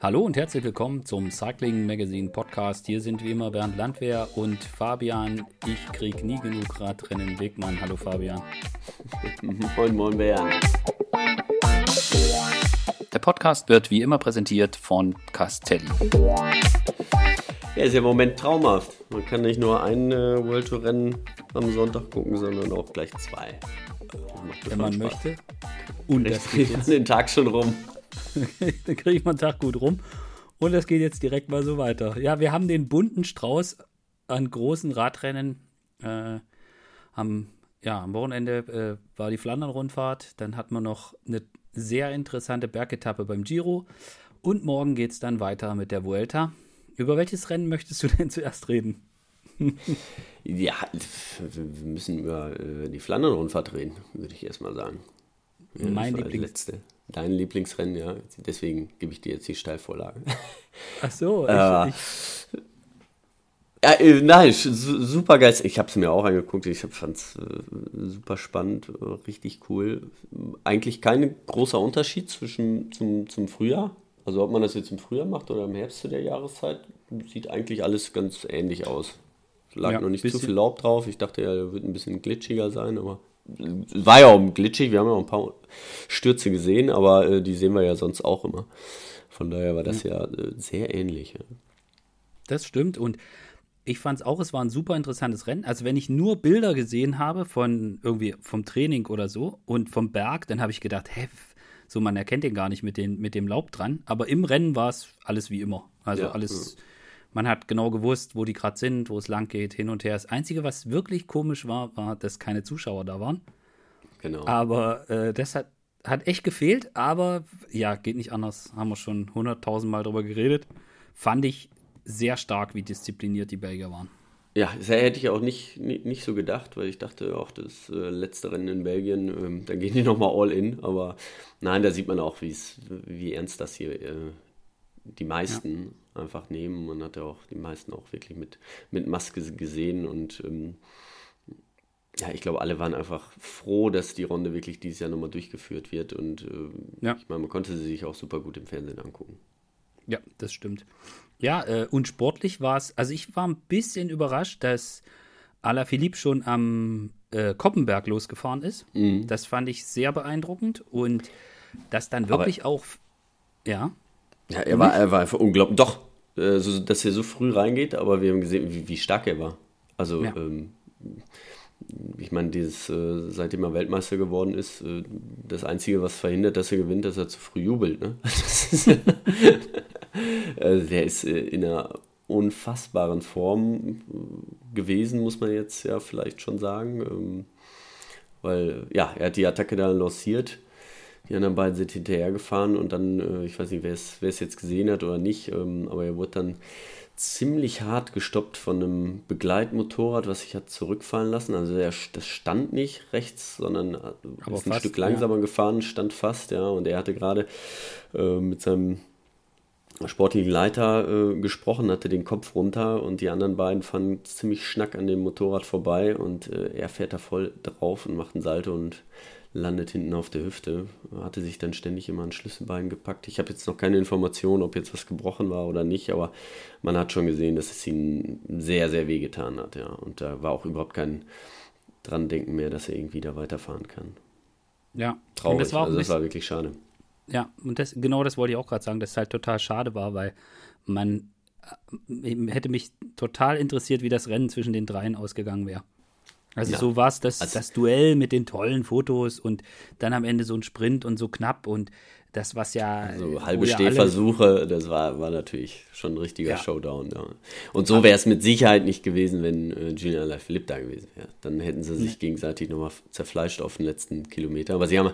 Hallo und herzlich willkommen zum Cycling Magazine Podcast. Hier sind wie immer Bernd Landwehr und Fabian. Ich krieg nie genug Radrennen Wegmann. Hallo Fabian. moin, moin Bernd. Der Podcast wird wie immer präsentiert von Castelli. Ja, ist ja im Moment traumhaft. Man kann nicht nur ein äh, World Tour Rennen am Sonntag gucken, sondern auch gleich zwei. Wenn man Spaß. möchte. Und das geht jetzt den Tag schon rum. Dann kriegt man den Tag gut rum. Und das geht jetzt direkt mal so weiter. Ja, wir haben den bunten Strauß an großen Radrennen. Äh, am, ja, am Wochenende äh, war die Flandern-Rundfahrt. Dann hat man noch eine sehr interessante Bergetappe beim Giro. Und morgen geht es dann weiter mit der Vuelta. Über welches Rennen möchtest du denn zuerst reden? ja, wir müssen über äh, die Flandern-Rundfahrt reden, würde ich erstmal sagen. mein Lieblings letzte. Dein Lieblingsrennen, ja. Deswegen gebe ich dir jetzt die Steilvorlage. Ach so, ich, äh, ich ja, äh, nein, super geil. Ich habe es mir auch angeguckt. Ich fand es äh, super spannend, äh, richtig cool. Eigentlich kein großer Unterschied zwischen zum, zum Frühjahr. Also ob man das jetzt im Frühjahr macht oder im Herbst zu der Jahreszeit, sieht eigentlich alles ganz ähnlich aus. Lag ja, noch nicht zu viel Laub drauf. Ich dachte ja, der wird ein bisschen glitschiger sein, aber war ja auch glitschig. Wir haben ja auch ein paar Stürze gesehen, aber äh, die sehen wir ja sonst auch immer. Von daher war das ja, ja äh, sehr ähnlich. Ja. Das stimmt und ich fand es auch, es war ein super interessantes Rennen. Also wenn ich nur Bilder gesehen habe von irgendwie vom Training oder so und vom Berg, dann habe ich gedacht, hä, so man erkennt den gar nicht mit, den, mit dem Laub dran. Aber im Rennen war es alles wie immer. Also ja, alles, ja. Man hat genau gewusst, wo die gerade sind, wo es lang geht, hin und her. Das Einzige, was wirklich komisch war, war, dass keine Zuschauer da waren. Genau. Aber äh, das hat, hat echt gefehlt. Aber ja, geht nicht anders. Haben wir schon hunderttausend Mal drüber geredet. Fand ich sehr stark, wie diszipliniert die Belgier waren. Ja, das hätte ich auch nicht, nicht, nicht so gedacht, weil ich dachte, auch das äh, letzte Rennen in Belgien, ähm, da gehen die nochmal all in. Aber nein, da sieht man auch, wie ernst das hier äh, die meisten ja. Einfach nehmen. Man hat ja auch die meisten auch wirklich mit, mit Maske gesehen und ähm, ja, ich glaube, alle waren einfach froh, dass die Runde wirklich dieses Jahr nochmal durchgeführt wird. Und äh, ja. ich meine, man konnte sie sich auch super gut im Fernsehen angucken. Ja, das stimmt. Ja, äh, und sportlich war es, also ich war ein bisschen überrascht, dass Alaphilippe schon am äh, Koppenberg losgefahren ist. Mhm. Das fand ich sehr beeindruckend und dass dann wirklich Aber, auch, ja. Ja, er war, er war einfach unglaublich. Doch, äh, so, dass er so früh reingeht, aber wir haben gesehen, wie, wie stark er war. Also, ja. ähm, ich meine, dieses, äh, seitdem er Weltmeister geworden ist, äh, das Einzige, was verhindert, dass er gewinnt, dass er zu früh jubelt. Ne? äh, der ist äh, in einer unfassbaren Form gewesen, muss man jetzt ja vielleicht schon sagen. Ähm, weil, ja, er hat die Attacke dann lanciert. Die anderen beiden sind hinterhergefahren und dann, äh, ich weiß nicht, wer es jetzt gesehen hat oder nicht, ähm, aber er wurde dann ziemlich hart gestoppt von einem Begleitmotorrad, was sich hat zurückfallen lassen. Also der, das stand nicht rechts, sondern äh, Aber ist ein fast, Stück langsamer ja. gefahren, stand fast, ja. Und er hatte gerade äh, mit seinem sportlichen Leiter äh, gesprochen, hatte den Kopf runter und die anderen beiden fahren ziemlich schnack an dem Motorrad vorbei und äh, er fährt da voll drauf und macht einen Salto und landet hinten auf der Hüfte. Hatte sich dann ständig immer ein Schlüsselbein gepackt. Ich habe jetzt noch keine Information, ob jetzt was gebrochen war oder nicht, aber man hat schon gesehen, dass es ihn sehr, sehr weh getan hat. Ja. Und da war auch überhaupt kein dran denken mehr, dass er irgendwie da weiterfahren kann. Ja, traurig. Das war, also das war wirklich schade. Ja, und das, genau das wollte ich auch gerade sagen, dass es halt total schade war, weil man äh, hätte mich total interessiert, wie das Rennen zwischen den dreien ausgegangen wäre. Also ja. so war es das, also, das Duell mit den tollen Fotos und dann am Ende so ein Sprint und so knapp und das, was ja. So halbe Stehversuche, das war, war natürlich schon ein richtiger ja. Showdown. Ja. Und so wäre es mit Sicherheit nicht gewesen, wenn äh, Julian Alaphilippe da gewesen wäre. Dann hätten sie sich gegenseitig nochmal zerfleischt auf den letzten Kilometer. Aber sie haben,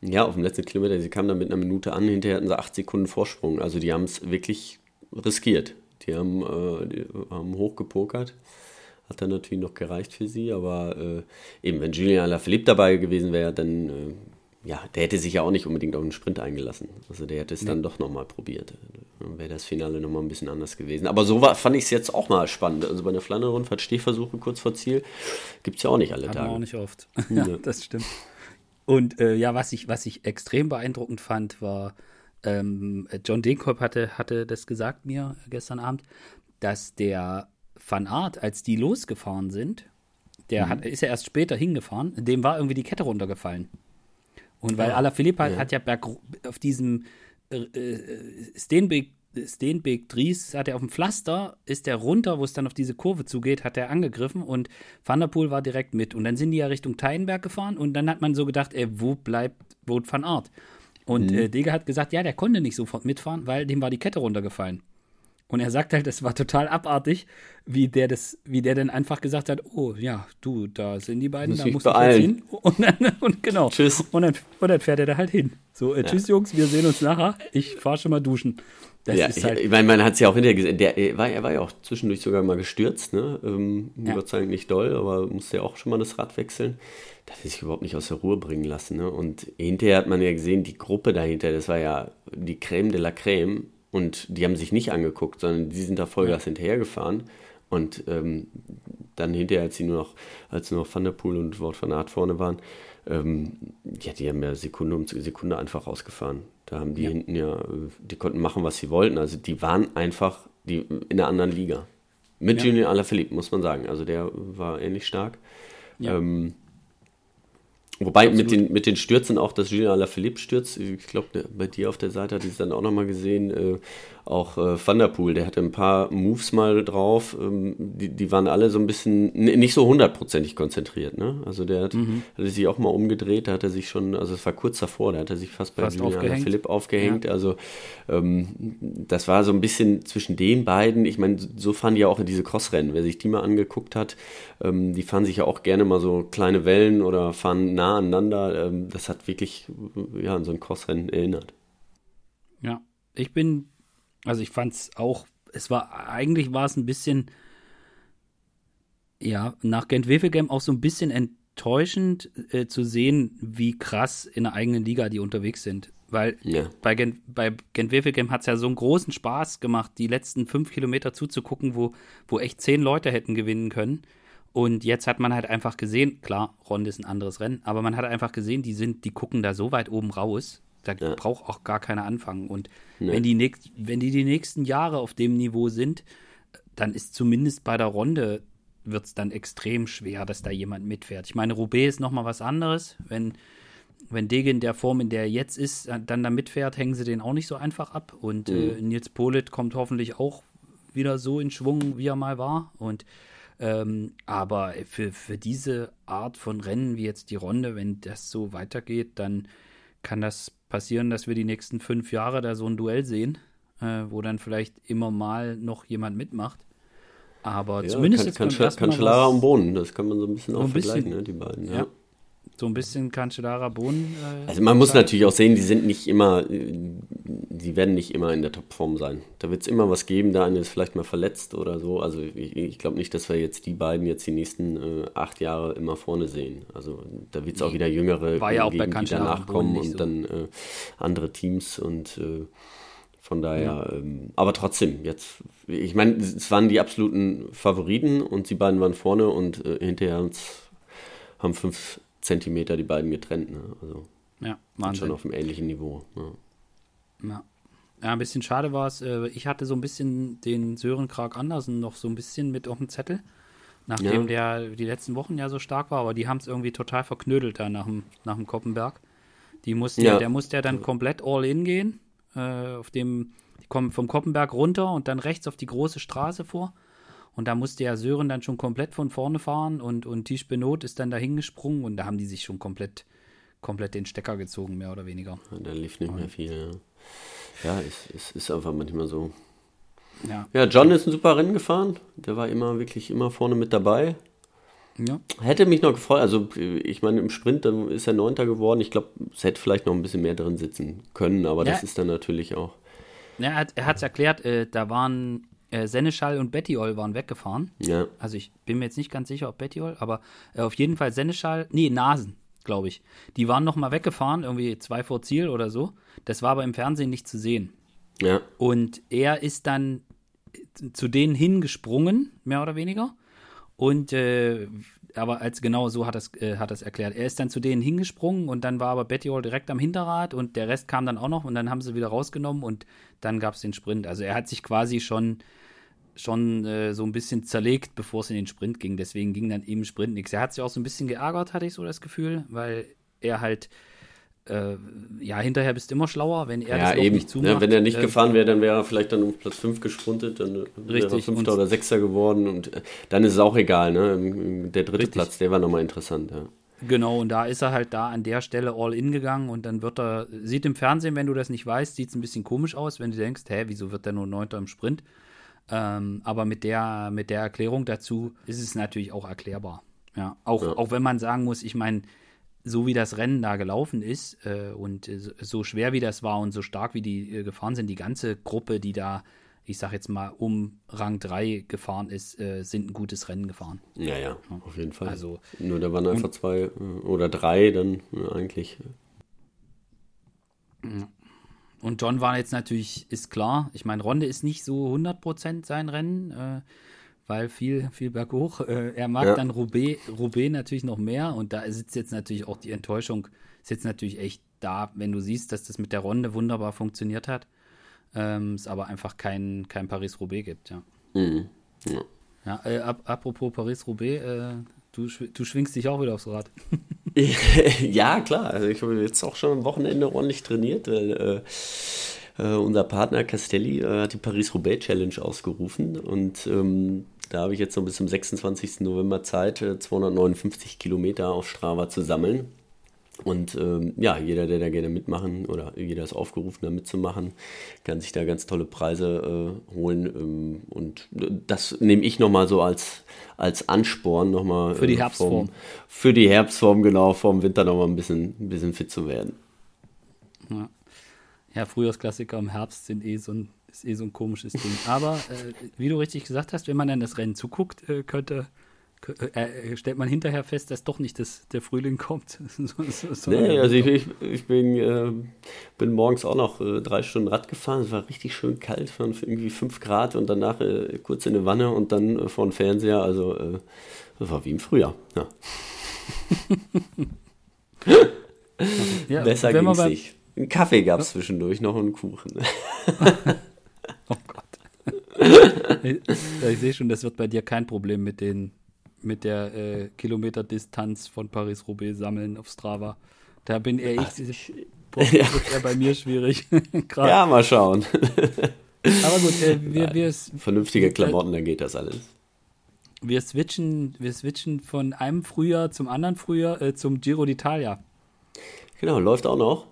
ja, auf dem letzten Kilometer, sie kamen dann mit einer Minute an, hinterher hatten sie acht Sekunden Vorsprung. Also die haben es wirklich riskiert. Die haben, äh, die haben hochgepokert. Hat dann natürlich noch gereicht für sie, aber äh, eben, wenn Julian Alaphilippe dabei gewesen wäre, dann, äh, ja, der hätte sich ja auch nicht unbedingt auf den Sprint eingelassen. Also der hätte es nee. dann doch nochmal probiert. Dann wäre das Finale nochmal ein bisschen anders gewesen. Aber so war, fand ich es jetzt auch mal spannend. Also bei der Flandern-Rundfahrt Stehversuche kurz vor Ziel gibt es ja auch nicht alle Hat Tage. auch nicht oft. ja, das stimmt. Und äh, ja, was ich, was ich extrem beeindruckend fand, war, ähm, John Denkop hatte, hatte das gesagt mir gestern Abend, dass der Van Art, als die losgefahren sind, der mhm. hat, ist ja erst später hingefahren, dem war irgendwie die Kette runtergefallen. Und weil ja. Alaphilippe hat, ja. hat ja berg, auf diesem äh, äh Steenbeek Steenbeek Dries hat er auf dem Pflaster, ist der runter, wo es dann auf diese Kurve zugeht, hat er angegriffen und Van der Poel war direkt mit. Und dann sind die ja Richtung Teilenberg gefahren und dann hat man so gedacht, ey, wo bleibt Wout van Art? Und mhm. äh, Dege hat gesagt, ja, der konnte nicht sofort mitfahren, weil dem war die Kette runtergefallen. Und er sagt halt, das war total abartig, wie der das, wie der dann einfach gesagt hat, oh ja, du, da sind die beiden, Muss da musst du jetzt hin. Und dann, und genau. Tschüss. Und dann, und dann fährt er da halt hin. So, äh, ja. tschüss Jungs, wir sehen uns nachher. Ich fahre schon mal duschen. Das ja, ist halt ich meine, man hat es ja auch hinterher gesehen. Der, er, war, er war ja auch zwischendurch sogar mal gestürzt, ne? Ähm, ja. Gott sei Dank nicht doll, aber musste ja auch schon mal das Rad wechseln. Das hat sich überhaupt nicht aus der Ruhe bringen lassen. Ne? Und hinterher hat man ja gesehen, die Gruppe dahinter, das war ja die Creme de la Creme. Und die haben sich nicht angeguckt, sondern die sind da Vollgas hinterhergefahren. Und ähm, dann hinterher, als sie nur noch, als nur noch Van der Poel und Wort van Aert vorne waren, ähm, ja, die haben ja Sekunde um Sekunde einfach rausgefahren. Da haben die ja. hinten ja, die konnten machen, was sie wollten. Also die waren einfach die, in einer anderen Liga. Mit ja. Julien Alaphilippe, muss man sagen. Also der war ähnlich stark. Ja. Ähm, Wobei mit den, mit den Stürzen auch, dass Julien Alaphilippe stürzt, ich glaube, bei dir auf der Seite hatte ich es dann auch nochmal gesehen, äh, auch äh, Van der Poel, der hatte ein paar Moves mal drauf, ähm, die, die waren alle so ein bisschen nicht so hundertprozentig konzentriert. Ne? Also der hat, mhm. hatte sich auch mal umgedreht, da hat er sich schon, also es war kurz davor, da hat er sich fast bei fast Julian Philipp aufgehängt. Ja. Also ähm, das war so ein bisschen zwischen den beiden. Ich meine, so fahren die ja auch in diese Crossrennen. Wer sich die mal angeguckt hat, ähm, die fahren sich ja auch gerne mal so kleine Wellen oder fahren nah aneinander. Ähm, das hat wirklich ja, an so ein Crossrennen erinnert. Ja, ich bin also ich fand es auch, es war, eigentlich war es ein bisschen, ja, nach Gent-Wevelgem auch so ein bisschen enttäuschend äh, zu sehen, wie krass in der eigenen Liga die unterwegs sind. Weil ja. bei Gent, bei Gent hat es ja so einen großen Spaß gemacht, die letzten fünf Kilometer zuzugucken, wo, wo echt zehn Leute hätten gewinnen können. Und jetzt hat man halt einfach gesehen, klar, Ronde ist ein anderes Rennen, aber man hat einfach gesehen, die sind, die gucken da so weit oben raus, da ja. braucht auch gar keiner anfangen. Und nee. wenn, die nächst, wenn die die nächsten Jahre auf dem Niveau sind, dann ist zumindest bei der Runde wird es dann extrem schwer, dass da jemand mitfährt. Ich meine, Roubaix ist nochmal was anderes. Wenn, wenn Dege in der Form, in der er jetzt ist, dann da mitfährt, hängen sie den auch nicht so einfach ab. Und mhm. äh, Nils Polit kommt hoffentlich auch wieder so in Schwung, wie er mal war. Und ähm, aber für, für diese Art von Rennen wie jetzt die Runde, wenn das so weitergeht, dann kann das passieren, dass wir die nächsten fünf Jahre da so ein Duell sehen, äh, wo dann vielleicht immer mal noch jemand mitmacht. Aber ja, zumindest kann, jetzt kann, kann Cancellara und Bohnen, das kann man so ein bisschen so auch ein vergleichen, bisschen, ne, die beiden. Ja. ja. So ein bisschen Cancellara Bohnen. Äh, also man muss natürlich auch sehen, die sind nicht immer, die werden nicht immer in der Topform sein. Da wird es immer was geben, der eine ist vielleicht mal verletzt oder so. Also ich, ich glaube nicht, dass wir jetzt die beiden jetzt die nächsten äh, acht Jahre immer vorne sehen. Also da wird es auch wieder jüngere War ja auch geben, bei die danach kommen und so. dann äh, andere Teams und äh, von daher, ja. ähm, aber trotzdem, jetzt, ich meine, es waren die absoluten Favoriten und die beiden waren vorne und äh, hinterher haben fünf Zentimeter die beiden getrennt. Ne? Also ja, Wahnsinn. schon auf einem ähnlichen Niveau. Ja. Ja. ja ein bisschen schade war es. Äh, ich hatte so ein bisschen den Sören Krag Andersen noch so ein bisschen mit auf dem Zettel, nachdem ja. der die letzten Wochen ja so stark war, aber die haben es irgendwie total verknödelt da nach dem, nach dem Koppenberg. Die musste ja. der musste ja dann komplett all in gehen. Äh, auf dem, die kommen vom Koppenberg runter und dann rechts auf die große Straße vor. Und da musste ja Sören dann schon komplett von vorne fahren und, und Tisch Benot ist dann dahin gesprungen und da haben die sich schon komplett, komplett den Stecker gezogen, mehr oder weniger. Ja, da lief nicht mehr viel, ja. Ja, es, es ist einfach manchmal so. Ja. ja, John ist ein super Rennen gefahren. Der war immer wirklich immer vorne mit dabei. Ja. Hätte mich noch gefreut, also ich meine, im Sprint dann ist er Neunter geworden. Ich glaube, es hätte vielleicht noch ein bisschen mehr drin sitzen können, aber ja. das ist dann natürlich auch. Ja, er hat es erklärt, äh, da waren äh, Seneschall und Bettiol waren weggefahren. Ja. Also ich bin mir jetzt nicht ganz sicher, ob Bettiol, aber äh, auf jeden Fall Seneschall, nee, Nasen, glaube ich. Die waren nochmal weggefahren, irgendwie zwei vor Ziel oder so. Das war aber im Fernsehen nicht zu sehen. Ja. Und er ist dann zu denen hingesprungen, mehr oder weniger. Und äh, aber als genau so hat es äh, hat es erklärt. Er ist dann zu denen hingesprungen und dann war aber Betty Hall direkt am Hinterrad und der Rest kam dann auch noch und dann haben sie wieder rausgenommen und dann gab es den Sprint. Also er hat sich quasi schon schon äh, so ein bisschen zerlegt, bevor es in den Sprint ging. Deswegen ging dann eben Sprint nichts. Er hat sich auch so ein bisschen geärgert, hatte ich so das Gefühl, weil er halt äh, ja, hinterher bist du immer schlauer, wenn er ja, das eben. nicht zumacht. Ja, wenn er nicht äh, gefahren wäre, dann wäre er vielleicht dann um Platz 5 gespruntet, dann wäre er Fünfter oder Sechster geworden und äh, dann ist es auch egal, ne? Der dritte richtig. Platz, der war nochmal interessant, ja. Genau, und da ist er halt da an der Stelle all in gegangen und dann wird er, sieht im Fernsehen, wenn du das nicht weißt, sieht es ein bisschen komisch aus, wenn du denkst, hä, wieso wird der nur Neunter im Sprint? Ähm, aber mit der, mit der Erklärung dazu ist es natürlich auch erklärbar. Ja, auch, ja. auch wenn man sagen muss, ich meine, so wie das Rennen da gelaufen ist äh, und äh, so schwer wie das war und so stark wie die äh, gefahren sind, die ganze Gruppe, die da, ich sag jetzt mal, um Rang 3 gefahren ist, äh, sind ein gutes Rennen gefahren. Ja, ja, ja. auf jeden Fall. Also, Nur da waren einfach zwei äh, oder drei dann äh, eigentlich. Und John war jetzt natürlich, ist klar, ich meine, Ronde ist nicht so 100% sein Rennen weil viel, viel berghoch. Äh, er mag ja. dann Roubaix, Roubaix natürlich noch mehr und da sitzt jetzt natürlich auch die Enttäuschung, sitzt natürlich echt da, wenn du siehst, dass das mit der Runde wunderbar funktioniert hat, ähm, es aber einfach kein, kein Paris-Roubaix gibt, ja. Mhm. Ja, ja äh, ap apropos Paris-Roubaix, äh, du, du schwingst dich auch wieder aufs Rad. ja, klar. Also ich habe jetzt auch schon am Wochenende ordentlich trainiert, weil äh, Uh, unser Partner Castelli uh, hat die Paris-Roubaix Challenge ausgerufen und ähm, da habe ich jetzt noch bis zum 26. November Zeit, 259 äh, Kilometer auf Strava zu sammeln. Und ähm, ja, jeder, der da gerne mitmachen oder jeder ist aufgerufen, da mitzumachen, kann sich da ganz tolle Preise äh, holen. Ähm, und das nehme ich nochmal so als, als Ansporn nochmal. Für die äh, Herbstform. Vom, für die Herbstform, genau, vom Winter nochmal ein bisschen, ein bisschen fit zu werden. Ja, ja Frühjahrsklassiker im Herbst sind eh so ein ist eh so ein komisches Ding. Aber äh, wie du richtig gesagt hast, wenn man dann das Rennen zuguckt, äh, könnte, äh, stellt man hinterher fest, dass doch nicht das, der Frühling kommt. so, so, so nee, also ich, ich, ich bin, äh, bin morgens auch noch äh, drei Stunden Rad gefahren. Es war richtig schön kalt, waren irgendwie fünf Grad und danach äh, kurz in der Wanne und dann äh, vor dem Fernseher. Also das war wie im Frühjahr. Ja. ja, Besser ging es nicht. Einen Kaffee gab es zwischendurch noch und einen Kuchen. Oh Gott. ich, sehe schon, das wird bei dir kein Problem mit den mit der äh, Kilometerdistanz von Paris-Roubaix sammeln auf Strava. Da bin eher ich, ich ja. eher bei mir schwierig. ja, mal schauen. Aber gut, äh, wir, wir vernünftige Klamotten, dann geht das alles. Wir switchen, wir switchen von einem Frühjahr zum anderen Frühjahr äh, zum Giro d'Italia. Genau, läuft auch noch.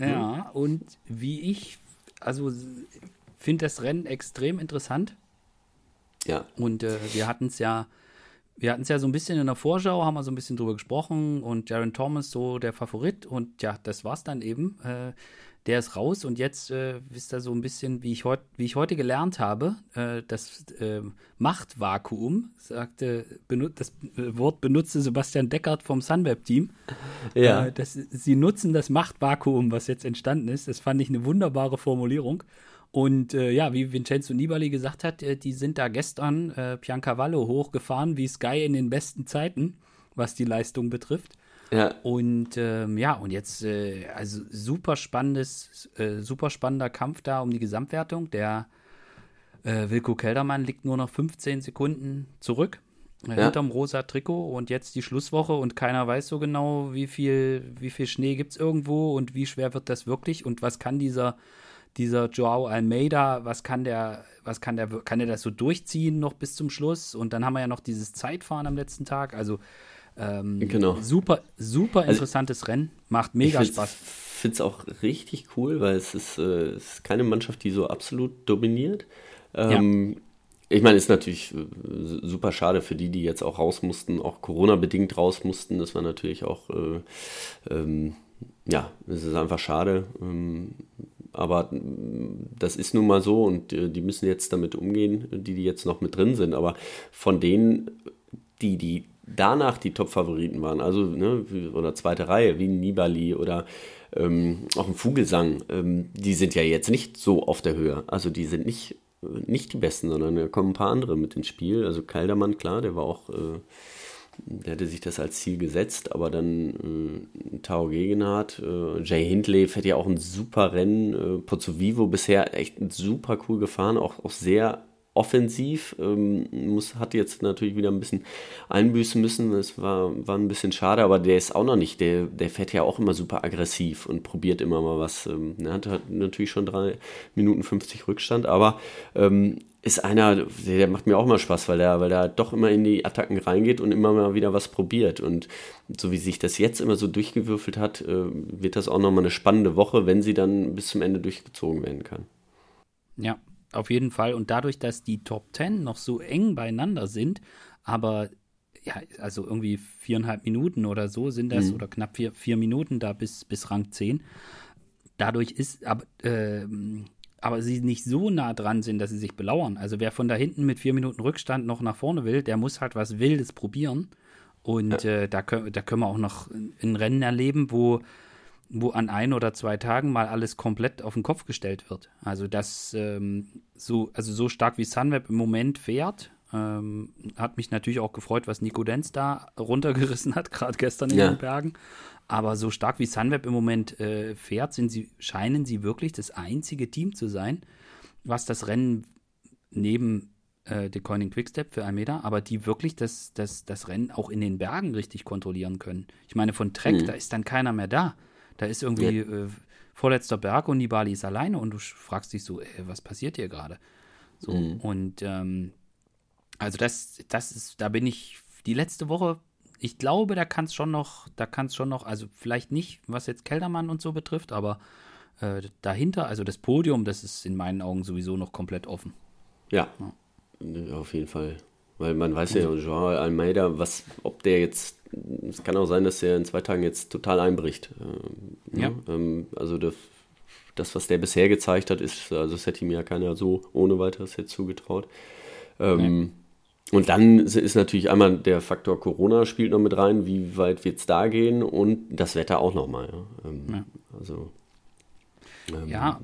Ja, und wie ich, also finde das Rennen extrem interessant. Ja. Und äh, wir hatten es ja, wir hatten es ja so ein bisschen in der Vorschau, haben wir so ein bisschen drüber gesprochen und Jaron Thomas so der Favorit und ja, das war's dann eben. Äh, der ist raus und jetzt äh, wisst ihr so ein bisschen, wie ich, heut, wie ich heute gelernt habe, äh, das äh, Machtvakuum, sagte, das Wort benutzte Sebastian Deckert vom Sunweb-Team. Ja. Äh, das, sie nutzen das Machtvakuum, was jetzt entstanden ist. Das fand ich eine wunderbare Formulierung. Und äh, ja, wie Vincenzo Nibali gesagt hat, äh, die sind da gestern äh, Piancavallo hochgefahren, wie Sky in den besten Zeiten, was die Leistung betrifft. Ja. Und ähm, ja, und jetzt, äh, also super spannendes, äh, super spannender Kampf da um die Gesamtwertung. Der äh, Wilko Keldermann liegt nur noch 15 Sekunden zurück. Ja. Hinterm rosa Trikot und jetzt die Schlusswoche und keiner weiß so genau, wie viel, wie viel Schnee gibt es irgendwo und wie schwer wird das wirklich und was kann dieser dieser Joao Almeida, was kann der, was kann der, kann der das so durchziehen noch bis zum Schluss? Und dann haben wir ja noch dieses Zeitfahren am letzten Tag. Also ähm, genau. super, super also interessantes also, Rennen, macht mega ich Spaß. Ich finde es auch richtig cool, weil es ist, äh, es ist keine Mannschaft, die so absolut dominiert. Ähm, ja. Ich meine, ist natürlich äh, super schade für die, die jetzt auch raus mussten, auch Corona-bedingt raus mussten. Das war natürlich auch, äh, ähm, ja, es ist einfach schade. Ähm, aber das ist nun mal so und äh, die müssen jetzt damit umgehen, die, die jetzt noch mit drin sind. Aber von denen, die, die danach die Top-Favoriten waren, also ne, oder zweite Reihe, wie Nibali oder ähm, auch ein Vogelsang, ähm, die sind ja jetzt nicht so auf der Höhe. Also die sind nicht, nicht die Besten, sondern da kommen ein paar andere mit ins Spiel. Also Kaldermann, klar, der war auch äh, der hatte sich das als Ziel gesetzt, aber dann äh, Tao Gegenhardt, äh, Jay Hindley fährt ja auch ein super Rennen, äh, Pozzo Vivo bisher echt super cool gefahren, auch, auch sehr offensiv. Ähm, muss, hat jetzt natürlich wieder ein bisschen einbüßen müssen. Es war, war ein bisschen schade, aber der ist auch noch nicht. Der, der fährt ja auch immer super aggressiv und probiert immer mal was. Ähm, er hat, hat natürlich schon drei Minuten 50 Rückstand, aber ähm, ist einer, der macht mir auch mal Spaß, weil der, weil der doch immer in die Attacken reingeht und immer mal wieder was probiert. Und so wie sich das jetzt immer so durchgewürfelt hat, äh, wird das auch nochmal eine spannende Woche, wenn sie dann bis zum Ende durchgezogen werden kann. Ja, auf jeden Fall. Und dadurch, dass die Top Ten noch so eng beieinander sind, aber ja, also irgendwie viereinhalb Minuten oder so sind das, mhm. oder knapp vier, vier Minuten da bis, bis Rang 10. Dadurch ist, aber, äh, aber sie nicht so nah dran sind, dass sie sich belauern. Also wer von da hinten mit vier Minuten Rückstand noch nach vorne will, der muss halt was Wildes probieren. Und ja. äh, da, können, da können wir auch noch ein Rennen erleben, wo wo an ein oder zwei Tagen mal alles komplett auf den Kopf gestellt wird. Also das ähm, so, also so stark wie Sunweb im Moment fährt, ähm, hat mich natürlich auch gefreut, was Nico Denz da runtergerissen hat, gerade gestern in ja. den Bergen. Aber so stark wie Sunweb im Moment äh, fährt, sind sie, scheinen sie wirklich das einzige Team zu sein, was das Rennen neben äh, De Coining Quickstep für Almeida, aber die wirklich das, das, das Rennen auch in den Bergen richtig kontrollieren können. Ich meine, von Trek, mhm. da ist dann keiner mehr da. Da ist irgendwie ja. äh, vorletzter Berg und Nibali ist alleine und du fragst dich so, ey, was passiert hier gerade? So, mhm. und ähm, also das, das ist, da bin ich die letzte Woche, ich glaube, da kann es schon noch, da kann es schon noch, also vielleicht nicht, was jetzt Keldermann und so betrifft, aber äh, dahinter, also das Podium, das ist in meinen Augen sowieso noch komplett offen. Ja, ja. auf jeden Fall. Weil man weiß ja, Joao Almeida, was, ob der jetzt es kann auch sein, dass er in zwei Tagen jetzt total einbricht. Ähm, ja. Ähm, also das, das, was der bisher gezeigt hat, ist, also das hätte ihm ja keiner so ohne weiteres jetzt zugetraut. Ähm, und dann ist natürlich einmal der Faktor Corona spielt noch mit rein, wie weit wird es da gehen und das Wetter auch nochmal. Ja. Ähm, ja. Also ähm, ja.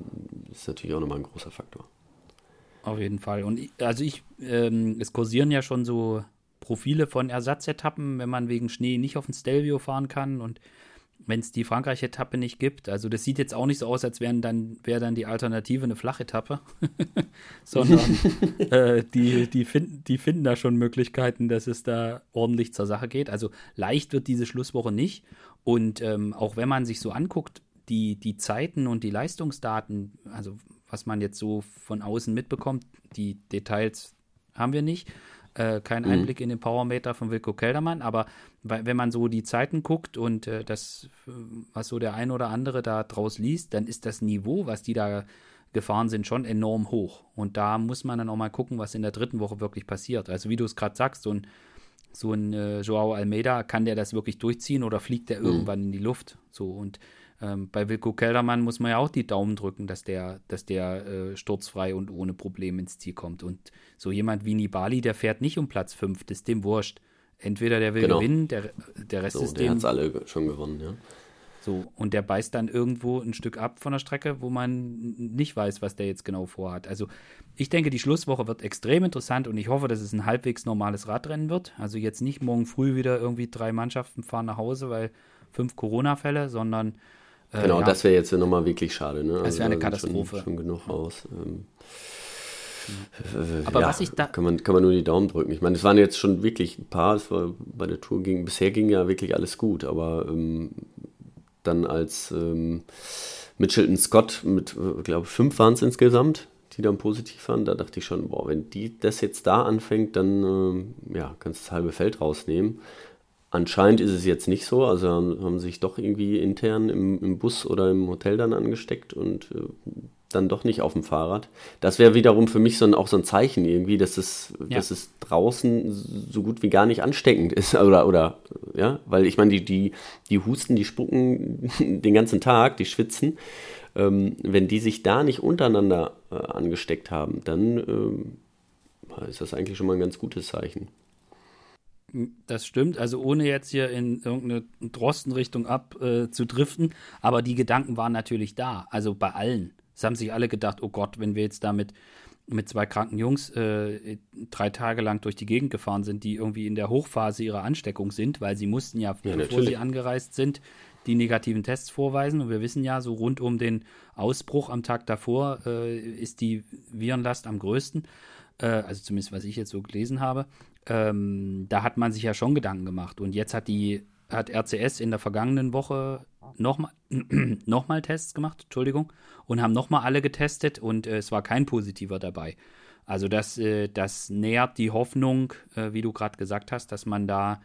ist natürlich auch nochmal ein großer Faktor. Auf jeden Fall. Und ich, also ich, ähm, es kursieren ja schon so Profile von Ersatzetappen, wenn man wegen Schnee nicht auf den Stelvio fahren kann und wenn es die Frankreich-Etappe nicht gibt. Also das sieht jetzt auch nicht so aus, als wären dann, wäre dann die Alternative eine Flachetappe, sondern äh, die, die, find, die finden da schon Möglichkeiten, dass es da ordentlich zur Sache geht. Also leicht wird diese Schlusswoche nicht. Und ähm, auch wenn man sich so anguckt, die, die Zeiten und die Leistungsdaten, also was man jetzt so von außen mitbekommt, die Details haben wir nicht äh, kein mhm. Einblick in den Powermeter von Wilko Keldermann, aber wenn man so die Zeiten guckt und äh, das, was so der ein oder andere da draus liest, dann ist das Niveau, was die da gefahren sind, schon enorm hoch. Und da muss man dann auch mal gucken, was in der dritten Woche wirklich passiert. Also wie du es gerade sagst, so ein, so ein äh, Joao Almeida, kann der das wirklich durchziehen oder fliegt der mhm. irgendwann in die Luft? So und ähm, bei Wilko Keldermann muss man ja auch die Daumen drücken, dass der, dass der äh, sturzfrei und ohne Probleme ins Ziel kommt. Und so jemand wie Nibali, der fährt nicht um Platz 5, das ist dem wurscht. Entweder der will genau. gewinnen, der, der Rest so, ist der dem. Der hat alle schon gewonnen, ja. So, und der beißt dann irgendwo ein Stück ab von der Strecke, wo man nicht weiß, was der jetzt genau vorhat. Also, ich denke, die Schlusswoche wird extrem interessant und ich hoffe, dass es ein halbwegs normales Radrennen wird. Also, jetzt nicht morgen früh wieder irgendwie drei Mannschaften fahren nach Hause, weil fünf Corona-Fälle, sondern äh, genau, ja. das wäre jetzt nochmal wirklich schade. Ne? Das wäre eine also, Katastrophe. Schon, schon genug aus. Ähm, äh, Aber ja, was ich da. Kann man, kann man nur die Daumen drücken. Ich meine, es waren jetzt schon wirklich ein paar. Es war, bei der Tour ging, bisher ging ja wirklich alles gut. Aber ähm, dann als ähm, Mitchelton Scott mit, ich äh, glaube, fünf waren es insgesamt, die dann positiv waren, da dachte ich schon, boah, wenn die das jetzt da anfängt, dann ähm, ja, kannst du das halbe Feld rausnehmen. Anscheinend ist es jetzt nicht so, also haben sich doch irgendwie intern im, im Bus oder im Hotel dann angesteckt und äh, dann doch nicht auf dem Fahrrad. Das wäre wiederum für mich so ein, auch so ein Zeichen irgendwie, dass es, ja. dass es draußen so gut wie gar nicht ansteckend ist. Oder, oder ja, weil ich meine, die, die, die husten, die spucken den ganzen Tag, die schwitzen. Ähm, wenn die sich da nicht untereinander äh, angesteckt haben, dann äh, ist das eigentlich schon mal ein ganz gutes Zeichen. Das stimmt, also ohne jetzt hier in irgendeine Drostenrichtung abzudriften, äh, aber die Gedanken waren natürlich da, also bei allen. Es haben sich alle gedacht, oh Gott, wenn wir jetzt damit mit zwei kranken Jungs äh, drei Tage lang durch die Gegend gefahren sind, die irgendwie in der Hochphase ihrer Ansteckung sind, weil sie mussten ja, ja bevor sie angereist sind, die negativen Tests vorweisen. Und wir wissen ja, so rund um den Ausbruch am Tag davor äh, ist die Virenlast am größten. Äh, also zumindest, was ich jetzt so gelesen habe. Ähm, da hat man sich ja schon Gedanken gemacht. Und jetzt hat die hat RCS in der vergangenen Woche nochmal noch mal Tests gemacht, Entschuldigung, und haben nochmal alle getestet und äh, es war kein positiver dabei. Also das, äh, das nähert die Hoffnung, äh, wie du gerade gesagt hast, dass man da,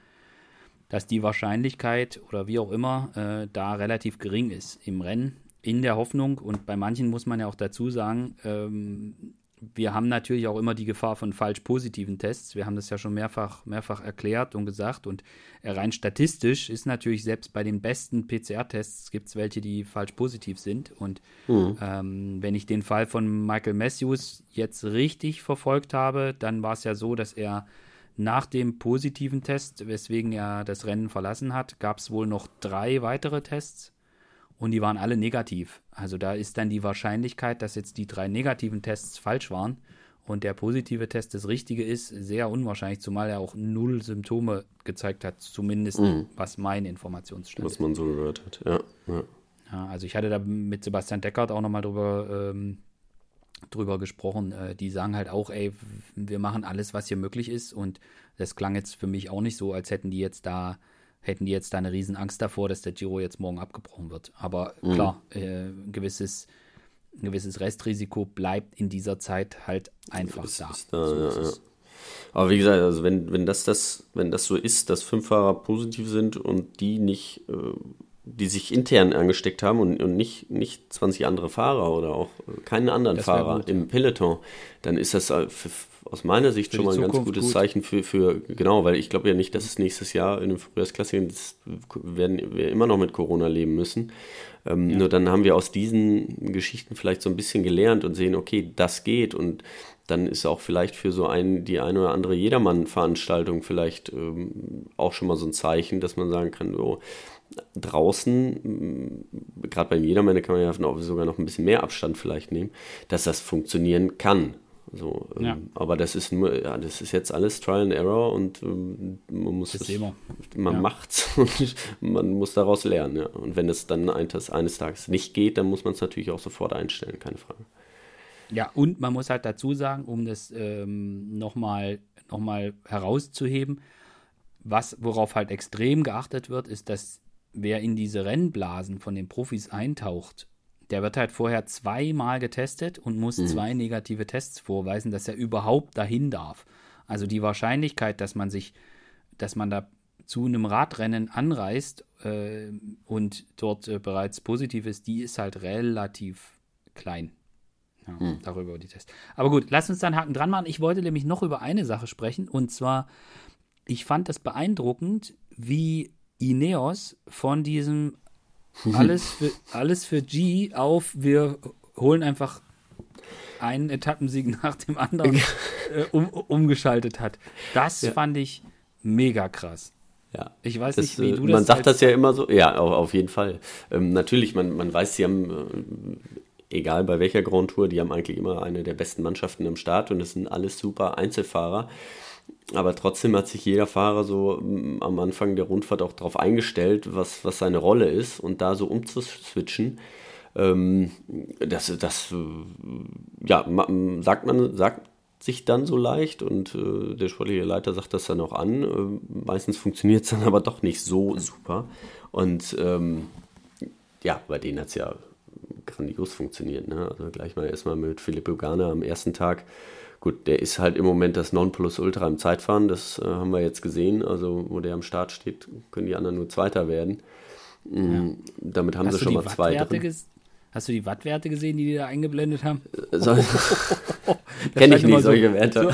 dass die Wahrscheinlichkeit oder wie auch immer äh, da relativ gering ist im Rennen. In der Hoffnung, und bei manchen muss man ja auch dazu sagen, ähm, wir haben natürlich auch immer die Gefahr von falsch positiven Tests. Wir haben das ja schon mehrfach, mehrfach erklärt und gesagt. Und rein statistisch ist natürlich selbst bei den besten PCR-Tests gibt es welche, die falsch positiv sind. Und mhm. ähm, wenn ich den Fall von Michael Matthews jetzt richtig verfolgt habe, dann war es ja so, dass er nach dem positiven Test, weswegen er das Rennen verlassen hat, gab es wohl noch drei weitere Tests und die waren alle negativ. Also da ist dann die Wahrscheinlichkeit, dass jetzt die drei negativen Tests falsch waren und der positive Test das richtige ist, sehr unwahrscheinlich, zumal er auch null Symptome gezeigt hat, zumindest mhm. was mein Informationsstand Was man so gehört hat, ja. ja. ja also ich hatte da mit Sebastian Deckert auch nochmal drüber, ähm, drüber gesprochen. Äh, die sagen halt auch, ey, wir machen alles, was hier möglich ist und das klang jetzt für mich auch nicht so, als hätten die jetzt da hätten die jetzt da eine riesen Angst davor, dass der Giro jetzt morgen abgebrochen wird. Aber mhm. klar, äh, ein gewisses, ein gewisses Restrisiko bleibt in dieser Zeit halt einfach ist, da. Ist da so ja. Aber wie gesagt, also wenn, wenn das, das, wenn das so ist, dass fünf Fahrer positiv sind und die nicht, äh, die sich intern angesteckt haben und, und nicht, nicht 20 andere Fahrer oder auch keinen anderen Fahrer gut, im Peloton, dann ist das für, aus meiner Sicht schon mal ein ganz gutes gut. Zeichen für, für, genau, weil ich glaube ja nicht, dass es nächstes Jahr in den Frühjahrsklassiker, werden wir immer noch mit Corona leben müssen. Ähm, ja. Nur dann haben wir aus diesen Geschichten vielleicht so ein bisschen gelernt und sehen, okay, das geht und dann ist auch vielleicht für so ein, die eine oder andere Jedermann-Veranstaltung vielleicht ähm, auch schon mal so ein Zeichen, dass man sagen kann, oh, draußen, gerade beim Jedermann, kann man ja sogar noch ein bisschen mehr Abstand vielleicht nehmen, dass das funktionieren kann. So, ähm, ja. Aber das ist nur, ja, das ist jetzt alles Trial and Error und ähm, man muss das, das man ja. macht's und man muss daraus lernen. Ja. Und wenn es dann eines, eines Tages nicht geht, dann muss man es natürlich auch sofort einstellen, keine Frage. Ja, und man muss halt dazu sagen, um das ähm, nochmal noch mal herauszuheben, was, worauf halt extrem geachtet wird, ist, dass wer in diese Rennblasen von den Profis eintaucht, der wird halt vorher zweimal getestet und muss mhm. zwei negative Tests vorweisen, dass er überhaupt dahin darf. Also die Wahrscheinlichkeit, dass man sich, dass man da zu einem Radrennen anreist äh, und dort äh, bereits positiv ist, die ist halt relativ klein. Ja, mhm. Darüber die Tests. Aber gut, lass uns dann Haken dran machen. Ich wollte nämlich noch über eine Sache sprechen und zwar, ich fand das beeindruckend, wie Ineos von diesem alles für, alles für G auf, wir holen einfach einen Etappensieg nach dem anderen äh, um, umgeschaltet hat. Das ja. fand ich mega krass. Ja. Ich weiß das, nicht, wie du das. Man sagt das ja immer so, ja, auf, auf jeden Fall. Ähm, natürlich, man, man weiß, sie haben, äh, egal bei welcher Grand Tour, die haben eigentlich immer eine der besten Mannschaften im Start und es sind alles super Einzelfahrer. Aber trotzdem hat sich jeder Fahrer so mm, am Anfang der Rundfahrt auch darauf eingestellt, was, was seine Rolle ist und da so umzuswitchen. Ähm, das, das äh, ja, sagt man, sagt sich dann so leicht und äh, der sportliche Leiter sagt das dann auch an. Äh, meistens funktioniert es dann aber doch nicht so super. Und ähm, ja, bei denen hat es ja grandios funktioniert. Ne? Also gleich mal erstmal mit Philipp Ugana am ersten Tag Gut, der ist halt im Moment das Nonplusultra im Zeitfahren, das äh, haben wir jetzt gesehen. Also, wo der am Start steht, können die anderen nur Zweiter werden. Mhm, ja. Damit haben Hast sie schon mal zwei drin. Hast du die Wattwerte gesehen, die die da eingeblendet haben? So, Kenne ich nicht, solche Werte.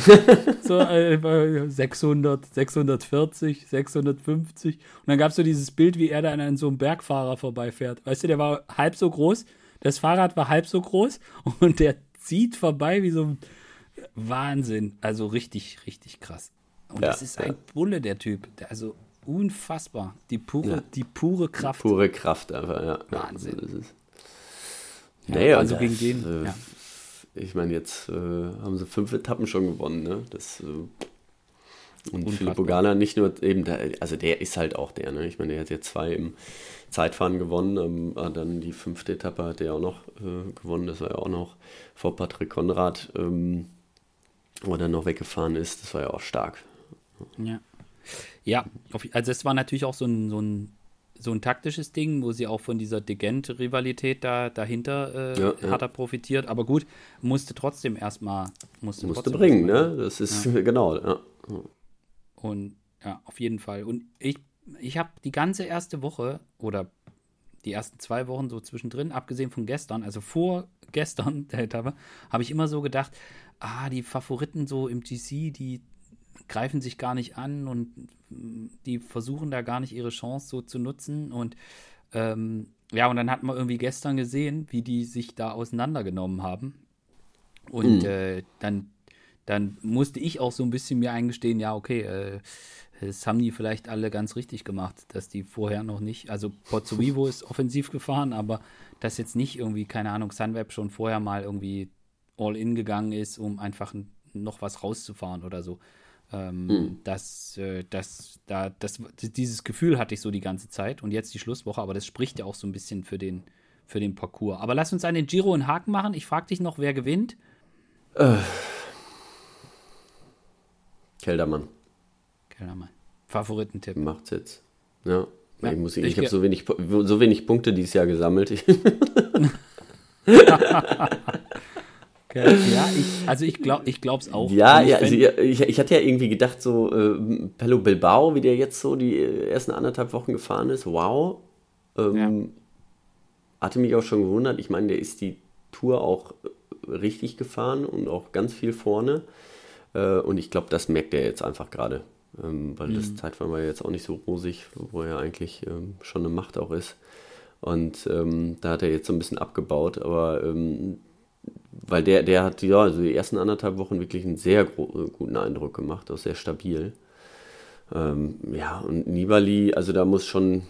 So, so äh, 600, 640, 650. Und dann gab es so dieses Bild, wie er da an so einem Bergfahrer vorbeifährt. Weißt du, der war halb so groß, das Fahrrad war halb so groß und der zieht vorbei wie so ein Wahnsinn. Also richtig, richtig krass. Und ja, das ist ein ja. Bulle, der Typ. Der, also unfassbar. Die pure, ja. die pure Kraft. Pure Kraft einfach, ja. Wahnsinn. So ja, naja, also gegen den. Äh, ich meine, jetzt äh, haben sie fünf Etappen schon gewonnen, ne? Das, äh, und Philipp Ogana nicht nur eben, der, also der ist halt auch der, ne? Ich meine, der hat jetzt zwei im Zeitfahren gewonnen, ähm, dann die fünfte Etappe hat er auch noch äh, gewonnen, das war ja auch noch vor Patrick Konrad, ähm, wo er dann noch weggefahren ist, das war ja auch stark. Ja. Ja, also es war natürlich auch so ein, so ein so ein taktisches Ding, wo sie auch von dieser Degent-Rivalität da dahinter äh, ja, ja. hat er profitiert. Aber gut, musste trotzdem erstmal musste, musste bringen, ne? Das ist ja. genau. Ja. Und ja, auf jeden Fall. Und ich, ich habe die ganze erste Woche oder die ersten zwei Wochen so zwischendrin, abgesehen von gestern, also vor gestern habe ich immer so gedacht, ah, die Favoriten so im GC, die greifen sich gar nicht an und die versuchen da gar nicht ihre Chance so zu nutzen. Und ähm, ja, und dann hat man irgendwie gestern gesehen, wie die sich da auseinandergenommen haben. Und mhm. äh, dann, dann musste ich auch so ein bisschen mir eingestehen, ja, okay, äh, das haben die vielleicht alle ganz richtig gemacht, dass die vorher noch nicht, also Pozzo Vivo ist offensiv gefahren, aber dass jetzt nicht irgendwie, keine Ahnung, Sunweb schon vorher mal irgendwie all in gegangen ist, um einfach noch was rauszufahren oder so. Ähm, mhm. das, äh, das, da, das, dieses Gefühl hatte ich so die ganze Zeit und jetzt die Schlusswoche, aber das spricht ja auch so ein bisschen für den, für den Parcours. Aber lass uns an den Giro einen Haken machen. Ich frage dich noch, wer gewinnt? Äh. Keldermann. Keldermann. Favoritentipp. Macht's jetzt. Ja. ja ich muss, ich, ich habe so wenig, so wenig Punkte dieses Jahr gesammelt. Ja, ich, also ich glaube ich es auch. Ja, ja also ich, ich hatte ja irgendwie gedacht, so äh, Pello Bilbao, wie der jetzt so die ersten anderthalb Wochen gefahren ist, wow. Ähm, ja. Hatte mich auch schon gewundert. Ich meine, der ist die Tour auch richtig gefahren und auch ganz viel vorne. Äh, und ich glaube, das merkt er jetzt einfach gerade. Ähm, weil mhm. das Zeitfahren war ja jetzt auch nicht so rosig, wo er eigentlich ähm, schon eine Macht auch ist. Und ähm, da hat er jetzt so ein bisschen abgebaut, aber ähm, weil der, der hat ja, also die ersten anderthalb Wochen wirklich einen sehr guten Eindruck gemacht, auch sehr stabil. Ähm, ja, und Nibali, also da muss schon,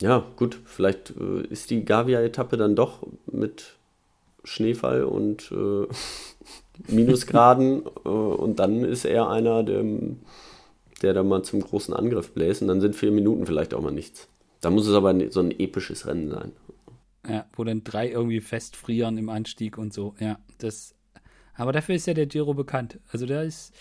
ja, gut, vielleicht äh, ist die Gavia-Etappe dann doch mit Schneefall und äh, Minusgraden äh, und dann ist er einer, der, der da mal zum großen Angriff bläst und dann sind vier Minuten vielleicht auch mal nichts. Da muss es aber so ein episches Rennen sein. Ja, wo dann drei irgendwie festfrieren im Anstieg und so. Ja, das. Aber dafür ist ja der Giro bekannt. Also der ist.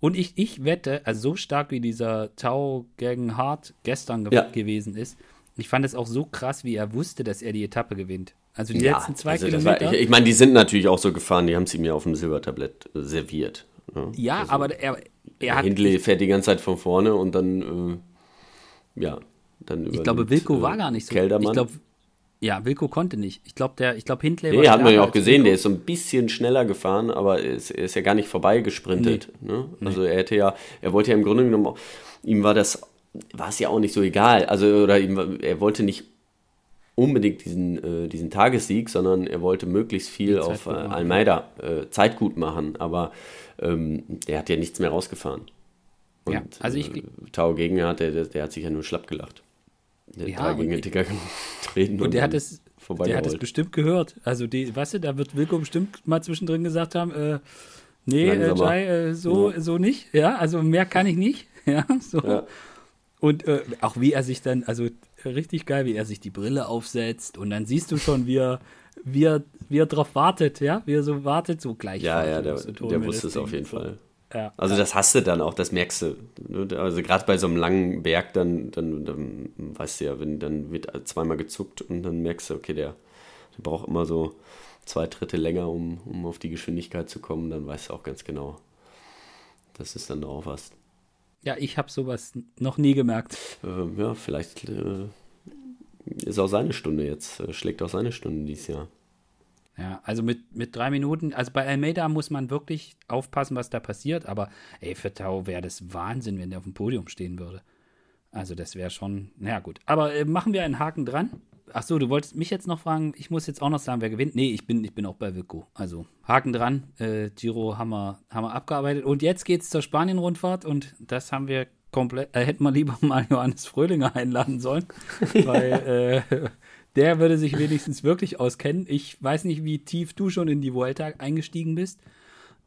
Und ich, ich wette, also so stark wie dieser Tau gegen Hart gestern ge ja. gewesen ist, ich fand es auch so krass, wie er wusste, dass er die Etappe gewinnt. Also die ja, letzten zwei also Kilometer. War, ich, ich meine, die sind natürlich auch so gefahren, die haben sie mir auf dem Silbertablett äh, serviert. Ne? Ja, also, aber er, er hat. Hindley fährt die ganze Zeit von vorne und dann, äh, ja, dann Ich glaube, Wilko äh, war gar nicht so. Keldermann. Ich glaube, ja, Wilko konnte nicht. Ich glaube, der, ich glaube, Hindley nee, war. Nee, hat man ja auch gesehen, Wilco. der ist so ein bisschen schneller gefahren, aber er ist, er ist ja gar nicht vorbeigesprintet. Nee. Ne? Also nee. er hätte ja, er wollte ja im Grunde genommen, ihm war das, war es ja auch nicht so egal. Also, oder ihm, er wollte nicht unbedingt diesen, äh, diesen Tagessieg, sondern er wollte möglichst viel auf äh, Almeida äh, Zeit gut machen, aber ähm, der hat ja nichts mehr rausgefahren. Und ja, also ich, äh, Tau Gegner der, der, der hat sich ja nur schlapp gelacht. Der ja, gegen den Ticker getreten und, und der hat es der hat es bestimmt gehört. Also die, weißt du, da wird Wilko bestimmt mal zwischendrin gesagt haben, äh, nee, äh, Jai, äh, so, ja. so nicht. Ja, also mehr kann ich nicht. Ja, so. Ja. Und äh, auch wie er sich dann, also richtig geil, wie er sich die Brille aufsetzt und dann siehst du schon, wie er, wie er, wie er drauf wartet, ja, wie er so wartet, so gleich. Ja, ja, der, der wusste es auf jeden Fall. Ja, also ja. das hast du dann auch, das merkst du. Ne? Also gerade bei so einem langen Berg, dann, dann, dann weißt du ja, wenn dann wird zweimal gezuckt und dann merkst du, okay, der, der braucht immer so zwei Drittel länger, um, um auf die Geschwindigkeit zu kommen, dann weißt du auch ganz genau, dass es dann drauf hast. Ja, ich habe sowas noch nie gemerkt. Ähm, ja, vielleicht äh, ist auch seine Stunde jetzt, äh, schlägt auch seine Stunde dieses Jahr. Ja, also mit, mit drei Minuten, also bei Almeida muss man wirklich aufpassen, was da passiert, aber ey, für Tau wäre das Wahnsinn, wenn der auf dem Podium stehen würde. Also das wäre schon, naja gut. Aber äh, machen wir einen Haken dran. Ach so, du wolltest mich jetzt noch fragen, ich muss jetzt auch noch sagen, wer gewinnt. Nee, ich bin, ich bin auch bei Wilco. Also Haken dran, äh, Giro haben wir, haben wir abgearbeitet. Und jetzt geht's zur Spanien-Rundfahrt und das haben wir komplett, äh, hätten wir lieber mal Johannes Fröhlinger einladen sollen, weil äh, der würde sich wenigstens wirklich auskennen. Ich weiß nicht, wie tief du schon in die Vuelta eingestiegen bist.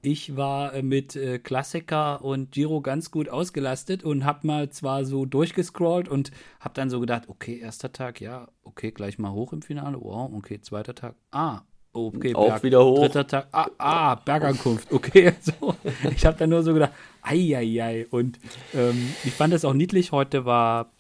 Ich war äh, mit äh, Klassiker und Giro ganz gut ausgelastet und hab mal zwar so durchgescrollt und hab dann so gedacht, okay, erster Tag, ja, okay, gleich mal hoch im Finale, wow, okay, zweiter Tag, ah, okay, Auch Berg, wieder hoch. dritter Tag, ah, ah Bergankunft, okay, so. Ich hab dann nur so gedacht, ei, ei, ei. Und ähm, ich fand es auch niedlich, heute war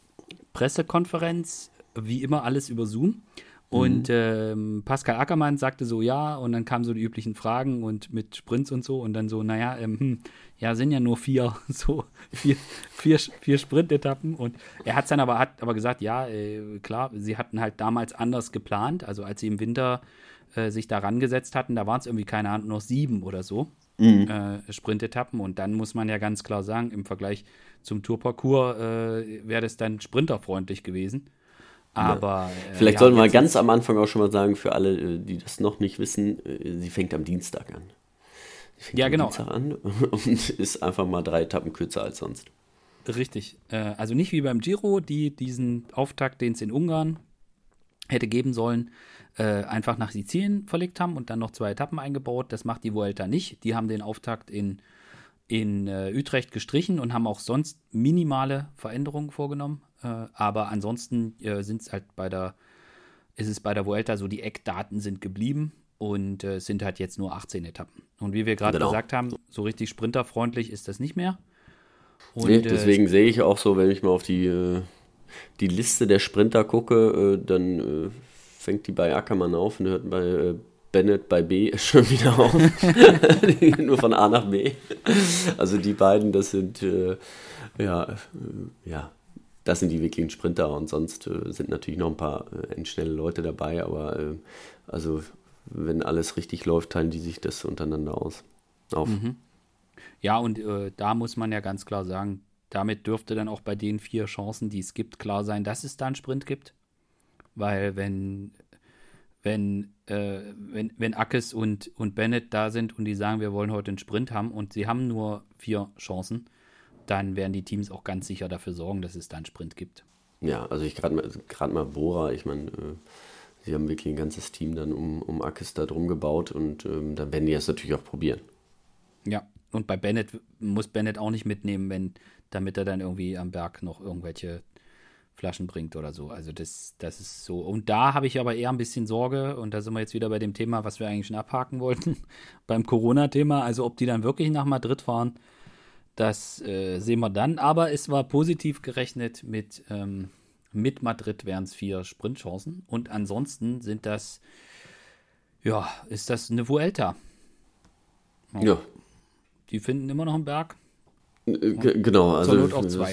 Pressekonferenz, wie immer alles über Zoom. Und mhm. ähm, Pascal Ackermann sagte so, ja, und dann kamen so die üblichen Fragen und mit Sprints und so und dann so, naja, ähm, hm, ja, sind ja nur vier, so vier, vier, vier Sprintetappen und er hat dann aber, hat aber gesagt, ja, äh, klar, sie hatten halt damals anders geplant, also als sie im Winter äh, sich da rangesetzt hatten, da waren es irgendwie, keine Ahnung, noch sieben oder so mhm. äh, Sprintetappen und dann muss man ja ganz klar sagen, im Vergleich zum Tourparcours äh, wäre das dann sprinterfreundlich gewesen. Aber. Äh, Vielleicht ja, sollten wir ganz am Anfang auch schon mal sagen, für alle, äh, die das noch nicht wissen, äh, sie fängt am Dienstag an. Sie fängt ja, am genau. Dienstag an und ist einfach mal drei Etappen kürzer als sonst. Richtig. Also nicht wie beim Giro, die diesen Auftakt, den es in Ungarn hätte geben sollen, einfach nach Sizilien verlegt haben und dann noch zwei Etappen eingebaut. Das macht die Vuelta nicht. Die haben den Auftakt in, in Utrecht gestrichen und haben auch sonst minimale Veränderungen vorgenommen. Äh, aber ansonsten äh, sind es halt bei der, ist es bei der Vuelta so, die Eckdaten sind geblieben und äh, sind halt jetzt nur 18 Etappen. Und wie wir gerade genau. gesagt haben, so richtig sprinterfreundlich ist das nicht mehr. Und, nee, deswegen äh, sehe ich auch so, wenn ich mal auf die, äh, die Liste der Sprinter gucke, äh, dann fängt die bei Ackermann auf und hört bei Bennett bei B schon wieder auf. Nur von A nach B. Also die beiden, das sind ja, ja, das sind die wirklichen Sprinter und sonst äh, sind natürlich noch ein paar äh, endschnelle Leute dabei, aber äh, also wenn alles richtig läuft, teilen die sich das untereinander aus. Auf. Mhm. Ja, und äh, da muss man ja ganz klar sagen, damit dürfte dann auch bei den vier Chancen, die es gibt, klar sein, dass es da einen Sprint gibt. Weil wenn, wenn, äh, wenn, wenn Ackes und, und Bennett da sind und die sagen, wir wollen heute einen Sprint haben und sie haben nur vier Chancen, dann werden die Teams auch ganz sicher dafür sorgen, dass es da einen Sprint gibt. Ja, also ich gerade mal, gerade mal Bora, ich meine, äh, sie haben wirklich ein ganzes Team dann um, um Akis da drum gebaut und ähm, dann werden die das natürlich auch probieren. Ja, und bei Bennett muss Bennett auch nicht mitnehmen, wenn, damit er dann irgendwie am Berg noch irgendwelche Flaschen bringt oder so. Also das, das ist so. Und da habe ich aber eher ein bisschen Sorge, und da sind wir jetzt wieder bei dem Thema, was wir eigentlich schon abhaken wollten, beim Corona-Thema, also ob die dann wirklich nach Madrid fahren das äh, sehen wir dann. Aber es war positiv gerechnet mit, ähm, mit Madrid wären es vier Sprintchancen. Und ansonsten sind das, ja, ist das eine Vuelta. Ja. ja. Die finden immer noch einen Berg. Äh, G genau, also. Zur Not auch zwei.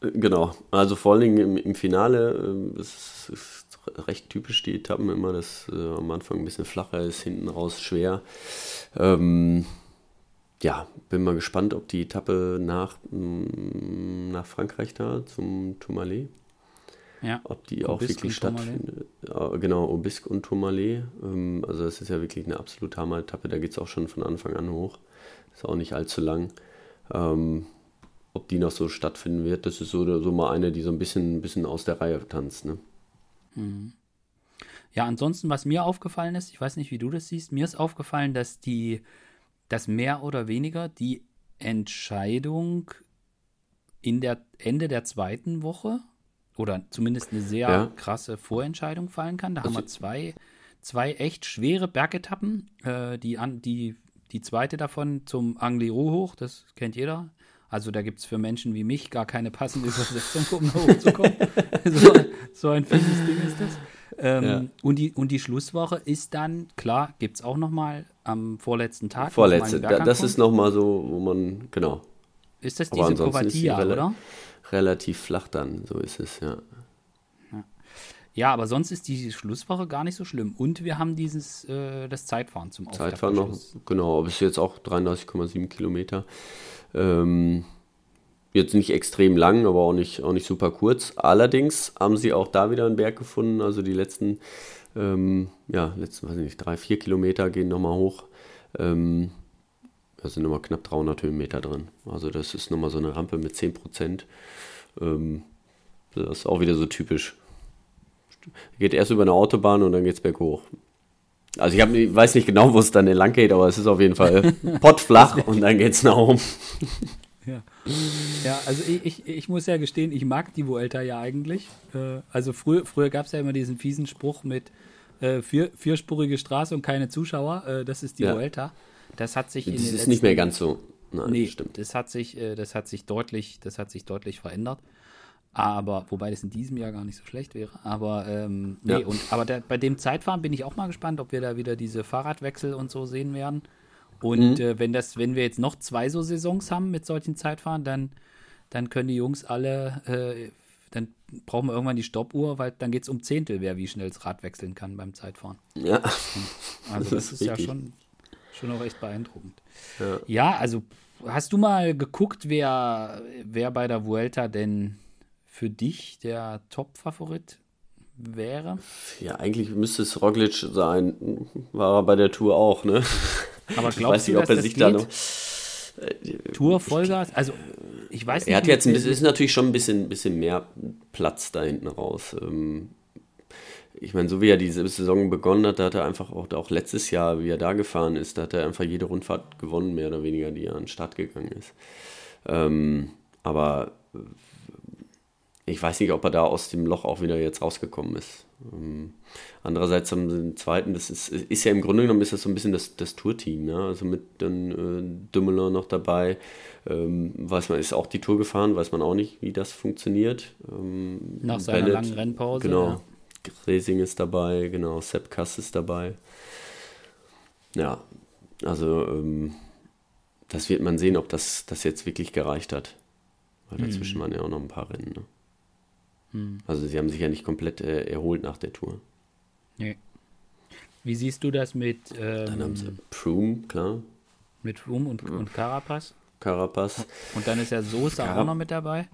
Äh, genau, also vor allen Dingen im, im Finale äh, ist, ist recht typisch die Etappen immer, dass äh, am Anfang ein bisschen flacher ist, hinten raus schwer. Ähm, ja, bin mal gespannt, ob die Etappe nach, mm, nach Frankreich da zum Tourmalet, ja. ob die auch wirklich stattfindet. Genau, Obisque und Tourmalet. Ähm, also das ist ja wirklich eine absolute Hammer-Etappe, da geht es auch schon von Anfang an hoch. Ist auch nicht allzu lang. Ähm, ob die noch so stattfinden wird, das ist so, so mal eine, die so ein bisschen, ein bisschen aus der Reihe tanzt. Ne? Mhm. Ja, ansonsten, was mir aufgefallen ist, ich weiß nicht, wie du das siehst, mir ist aufgefallen, dass die dass mehr oder weniger die Entscheidung in der Ende der zweiten Woche oder zumindest eine sehr ja. krasse Vorentscheidung fallen kann. Da also, haben wir zwei, zwei echt schwere Bergetappen. Äh, die, an, die, die zweite davon zum Angliru hoch, das kennt jeder. Also da gibt es für Menschen wie mich gar keine passende Übersetzung, um da hochzukommen. so, so ein fieses Ding ist das. Ähm, ja. und, die, und die Schlusswoche ist dann, klar, gibt es auch nochmal am vorletzten Tag. Vorletzte, da, das ist nochmal so, wo man, genau. Ist das diese Covatia, oder? Relativ flach dann, so ist es, ja. ja. Ja, aber sonst ist die Schlusswoche gar nicht so schlimm. Und wir haben dieses, äh, das Zeitfahren zum Auftakt Zeitfahren noch, genau, aber es ist jetzt auch 33,7 Kilometer. Ähm, Jetzt nicht extrem lang, aber auch nicht, auch nicht super kurz. Allerdings haben sie auch da wieder einen Berg gefunden. Also die letzten, ähm, ja, letzten, weiß ich nicht, drei, vier Kilometer gehen nochmal hoch. Ähm, da sind nochmal knapp 300 Höhenmeter drin. Also das ist nochmal so eine Rampe mit 10 Prozent. Ähm, das ist auch wieder so typisch. geht erst über eine Autobahn und dann geht es berghoch. Also ich, hab, ich weiß nicht genau, wo es dann lang geht, aber es ist auf jeden Fall pottflach und dann geht es nach oben. Ja, ja also ich, ich, ich, muss ja gestehen, ich mag die Vuelta ja eigentlich. Äh, also früher, früher gab es ja immer diesen fiesen Spruch mit äh, vier, vierspurige Straße und keine Zuschauer. Äh, das ist die ja. Vuelta. Das hat sich das ist letzten, nicht mehr ganz so. Nein, nee, stimmt. Das hat sich, das hat sich deutlich, das hat sich deutlich verändert. Aber, wobei das in diesem Jahr gar nicht so schlecht wäre. Aber, ähm, nee, ja. und, aber der, bei dem Zeitfahren bin ich auch mal gespannt, ob wir da wieder diese Fahrradwechsel und so sehen werden. Und mhm. äh, wenn das, wenn wir jetzt noch zwei so Saisons haben mit solchen Zeitfahren, dann, dann können die Jungs alle, äh, dann brauchen wir irgendwann die Stoppuhr, weil dann geht es um Zehntel, wer wie schnell das Rad wechseln kann beim Zeitfahren. Ja. Also das, das ist, ist ja schon, schon auch echt beeindruckend. Ja. ja, also hast du mal geguckt, wer, wer bei der Vuelta denn für dich der Top-Favorit wäre? Ja, eigentlich müsste es Roglic sein. War er bei der Tour auch, ne? Aber glaubst nicht, du, ob er sich da noch. Äh, Tour Vollgas? Also, ich weiß nicht. Er hat jetzt ein bisschen, ist natürlich schon ein bisschen, bisschen mehr Platz da hinten raus. Ähm, ich meine, so wie er diese Saison begonnen hat, da hat er einfach auch, auch letztes Jahr, wie er da gefahren ist, da hat er einfach jede Rundfahrt gewonnen, mehr oder weniger, die er an den Start gegangen ist. Ähm, aber ich weiß nicht, ob er da aus dem Loch auch wieder jetzt rausgekommen ist. Ähm, andererseits haben sie den zweiten, das ist, ist ja im Grunde genommen ist das so ein bisschen das, das Tourteam, ne? Also mit dann äh, Dümmeler noch dabei. Ähm, weiß man, ist auch die Tour gefahren, weiß man auch nicht, wie das funktioniert. Ähm, Nach seiner Bennett, langen Rennpause. Genau. Ja. Resing ist dabei, genau, Sepp Kass ist dabei. Ja, also ähm, das wird man sehen, ob das, das jetzt wirklich gereicht hat. Weil dazwischen mhm. waren ja auch noch ein paar Rennen. Ne? Hm. Also sie haben sich ja nicht komplett äh, erholt nach der Tour. Nee. Wie siehst du das mit ähm, Dann haben sie Froome, klar. Mit Froome und, ja. und Carapaz? Carapaz. Und dann ist ja Sosa Carap auch noch mit dabei.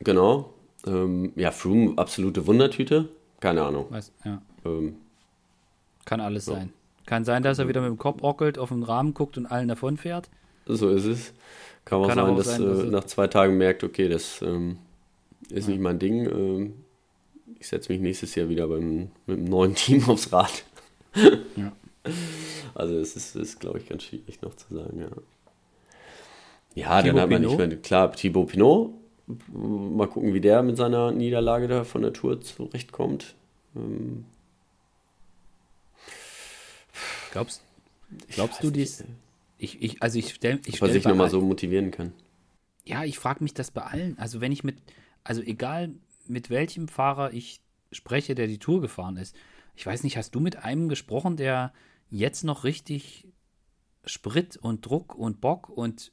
Genau. Ähm, ja, Froome, absolute Wundertüte. Keine Ahnung. Was, ja. ähm, Kann alles so. sein. Kann sein, dass er wieder mit dem Kopf rockelt, auf den Rahmen guckt und allen davon fährt. So ist es. Kann auch Kann sein, auch dass, sein, dass äh, nach zwei Tagen merkt, okay, das ähm, ist nicht mein Ding. Ähm, ich setze mich nächstes Jahr wieder beim, mit einem neuen Team aufs Rad. ja. Also es ist, ist glaube ich, ganz schwierig noch zu sagen, ja. Ja, Thibaut dann hat man nicht mehr, klar, Thibaut Pinot. Mal gucken, wie der mit seiner Niederlage da von der Tour zurechtkommt. Ähm, glaubst, glaubst du dies? Ich, ich, also ich stelle, ich stell sich nochmal so motivieren kann. Ja, ich frage mich das bei allen. Also wenn ich mit, also egal mit welchem Fahrer ich spreche, der die Tour gefahren ist. Ich weiß nicht, hast du mit einem gesprochen, der jetzt noch richtig Sprit und Druck und Bock und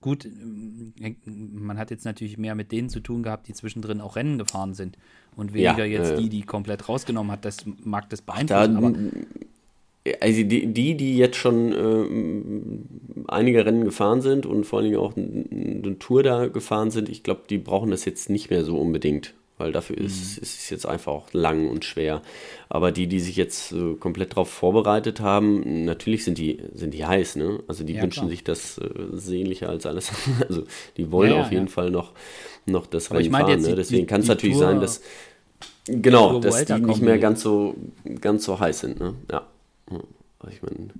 gut, äh, man hat jetzt natürlich mehr mit denen zu tun gehabt, die zwischendrin auch Rennen gefahren sind und weniger ja, jetzt äh, die, die komplett rausgenommen hat. Das mag das beeinflussen, da, aber also die, die, die jetzt schon äh, einige Rennen gefahren sind und vor allen Dingen auch eine Tour da gefahren sind, ich glaube, die brauchen das jetzt nicht mehr so unbedingt, weil dafür mhm. ist, ist es jetzt einfach auch lang und schwer. Aber die, die sich jetzt äh, komplett darauf vorbereitet haben, natürlich sind die, sind die heiß, ne? Also die ja, wünschen klar. sich das äh, sehnlicher als alles. also die wollen ja, auf jeden Fall noch, noch das Aber Rennen fahren. Ne? Deswegen kann es natürlich Tour, sein, dass genau, dass die nicht mehr ganz so, ganz so heiß sind, ne? Ja. Ich meine,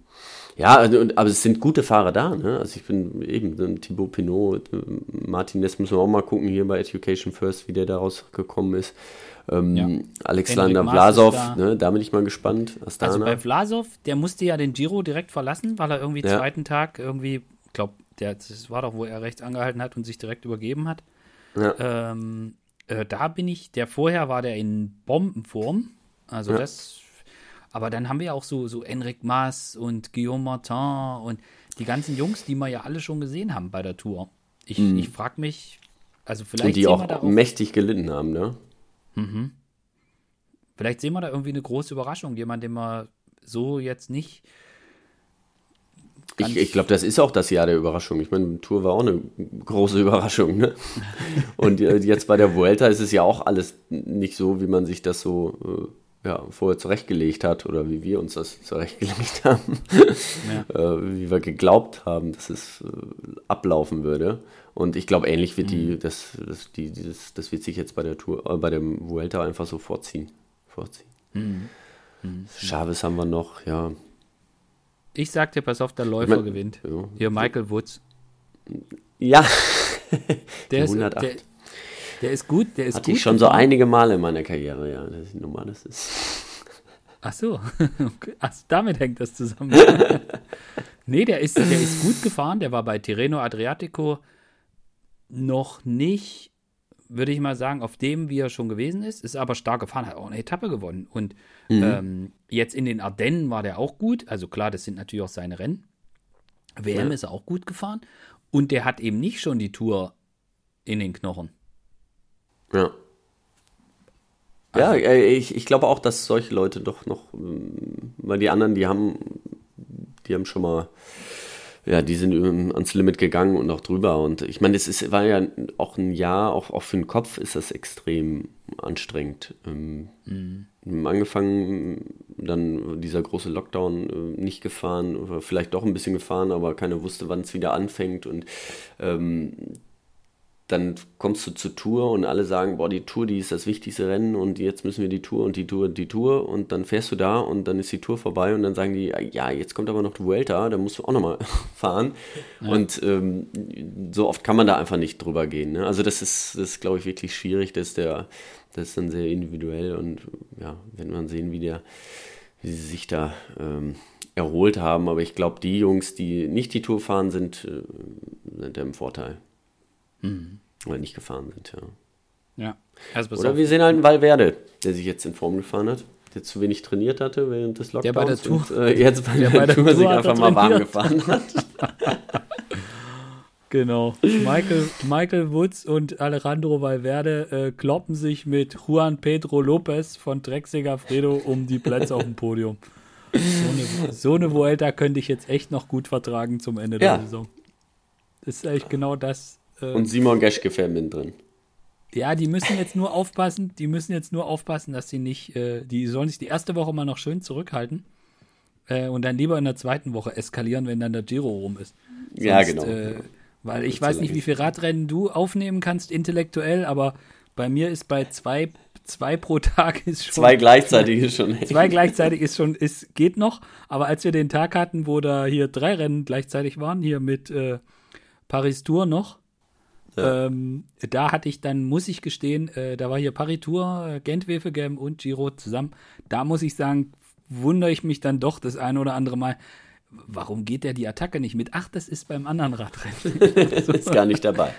ja, also, aber es sind gute Fahrer da. Ne? Also ich bin eben Thibaut Pinot, Martinez müssen wir auch mal gucken hier bei Education First, wie der daraus gekommen ist. Ähm, ja. Alexander Vlasov, da. ne, da bin ich mal gespannt. Astana. Also bei Vlasov, der musste ja den Giro direkt verlassen, weil er irgendwie ja. zweiten Tag irgendwie, ich glaube, das war doch, wo er rechts angehalten hat und sich direkt übergeben hat. Ja. Ähm, äh, da bin ich, der vorher war der in Bombenform. Also ja. das aber dann haben wir ja auch so, so Enric Mas und Guillaume Martin und die ganzen Jungs, die wir ja alle schon gesehen haben bei der Tour. Ich, mhm. ich frage mich, also vielleicht. Und die auch, auch, mächtig gelitten haben, ne? Mhm. Vielleicht sehen wir da irgendwie eine große Überraschung, jemand, den wir so jetzt nicht. Ich, ich glaube, das ist auch das Jahr der Überraschung. Ich meine, die Tour war auch eine große Überraschung. Ne? Und jetzt bei der Vuelta ist es ja auch alles nicht so, wie man sich das so äh, ja, vorher zurechtgelegt hat oder wie wir uns das zurechtgelegt haben, ja. äh, wie wir geglaubt haben, dass es äh, ablaufen würde. Und ich glaube, ähnlich wird mhm. die, das, das, die, dieses, das wird sich jetzt bei der Tour, äh, bei dem Vuelta einfach so vorziehen. vorziehen. Mhm. Mhm. Chavez haben wir noch, ja. Ich sag dir, pass auf, der Läufer ich mein, gewinnt. Ja. Hier Michael Woods. Ja. der, ist, der, der, ist gut, der ist Hatte gut ich schon so einige Male in meiner Karriere, ja. Das ist normal, das ist. Ach so. Ach, damit hängt das zusammen. nee, der ist, der ist gut gefahren. Der war bei Tirreno Adriatico noch nicht, würde ich mal sagen, auf dem, wie er schon gewesen ist. Ist aber stark gefahren, hat auch eine Etappe gewonnen. Und mhm. ähm, jetzt in den Ardennen war der auch gut. Also klar, das sind natürlich auch seine Rennen. WM ja. ist er auch gut gefahren. Und der hat eben nicht schon die Tour in den Knochen. Ja. Also, ja, ich, ich glaube auch, dass solche Leute doch noch, ähm, weil die anderen, die haben, die haben schon mal, ja, die sind ans Limit gegangen und auch drüber. Und ich meine, es ist, war ja auch ein Jahr, auch, auch für den Kopf ist das extrem anstrengend. Ähm, mhm. Angefangen, dann dieser große Lockdown äh, nicht gefahren, vielleicht doch ein bisschen gefahren, aber keiner wusste, wann es wieder anfängt. Und ähm, dann kommst du zur Tour und alle sagen, boah, die Tour, die ist das wichtigste Rennen und jetzt müssen wir die Tour und die Tour und die Tour und dann fährst du da und dann ist die Tour vorbei und dann sagen die, ja, jetzt kommt aber noch die Vuelta, da musst du auch nochmal fahren ja. und ähm, so oft kann man da einfach nicht drüber gehen. Ne? Also das ist, das ist glaube ich, wirklich schwierig, das ist, der, das ist dann sehr individuell und ja, wenn man sehen, wie der, wie sie sich da ähm, erholt haben, aber ich glaube, die Jungs, die nicht die Tour fahren, sind, äh, sind im Vorteil. Mhm. Oder nicht gefahren sind, ja. Ja. Also Oder wir sehen halt einen Valverde, der sich jetzt in Form gefahren hat, der zu wenig trainiert hatte während des Lockdowns. Der bei der Tour, und, äh, jetzt bei der, der, der Tour, Tour sich einfach mal warm gefahren hat. genau. Michael, Michael Woods und Alejandro Valverde äh, kloppen sich mit Juan Pedro Lopez von Drecksiger Fredo um die Plätze auf dem Podium. So eine, so eine Vuelta könnte ich jetzt echt noch gut vertragen zum Ende ja. der Saison. Das ist eigentlich genau das, äh, und Simon Geschke fährt mit drin. Ja, die müssen jetzt nur aufpassen, die müssen jetzt nur aufpassen, dass sie nicht, äh, die sollen sich die erste Woche mal noch schön zurückhalten äh, und dann lieber in der zweiten Woche eskalieren, wenn dann der Giro rum ist. Sonst, ja, genau. Äh, weil ich weiß nicht, wie viel Radrennen du aufnehmen kannst intellektuell, aber bei mir ist bei zwei, zwei pro Tag ist schon. Zwei gleichzeitig ist schon. Zwei gleichzeitig ist schon, ist, geht noch. Aber als wir den Tag hatten, wo da hier drei Rennen gleichzeitig waren, hier mit äh, Paris Tour noch, ähm, da hatte ich dann, muss ich gestehen, äh, da war hier Paritur, äh, Gent-Wevelgem und Giro zusammen. Da muss ich sagen, wundere ich mich dann doch das eine oder andere Mal. Warum geht der die Attacke nicht mit? Ach, das ist beim anderen Radrennen. ist gar nicht dabei.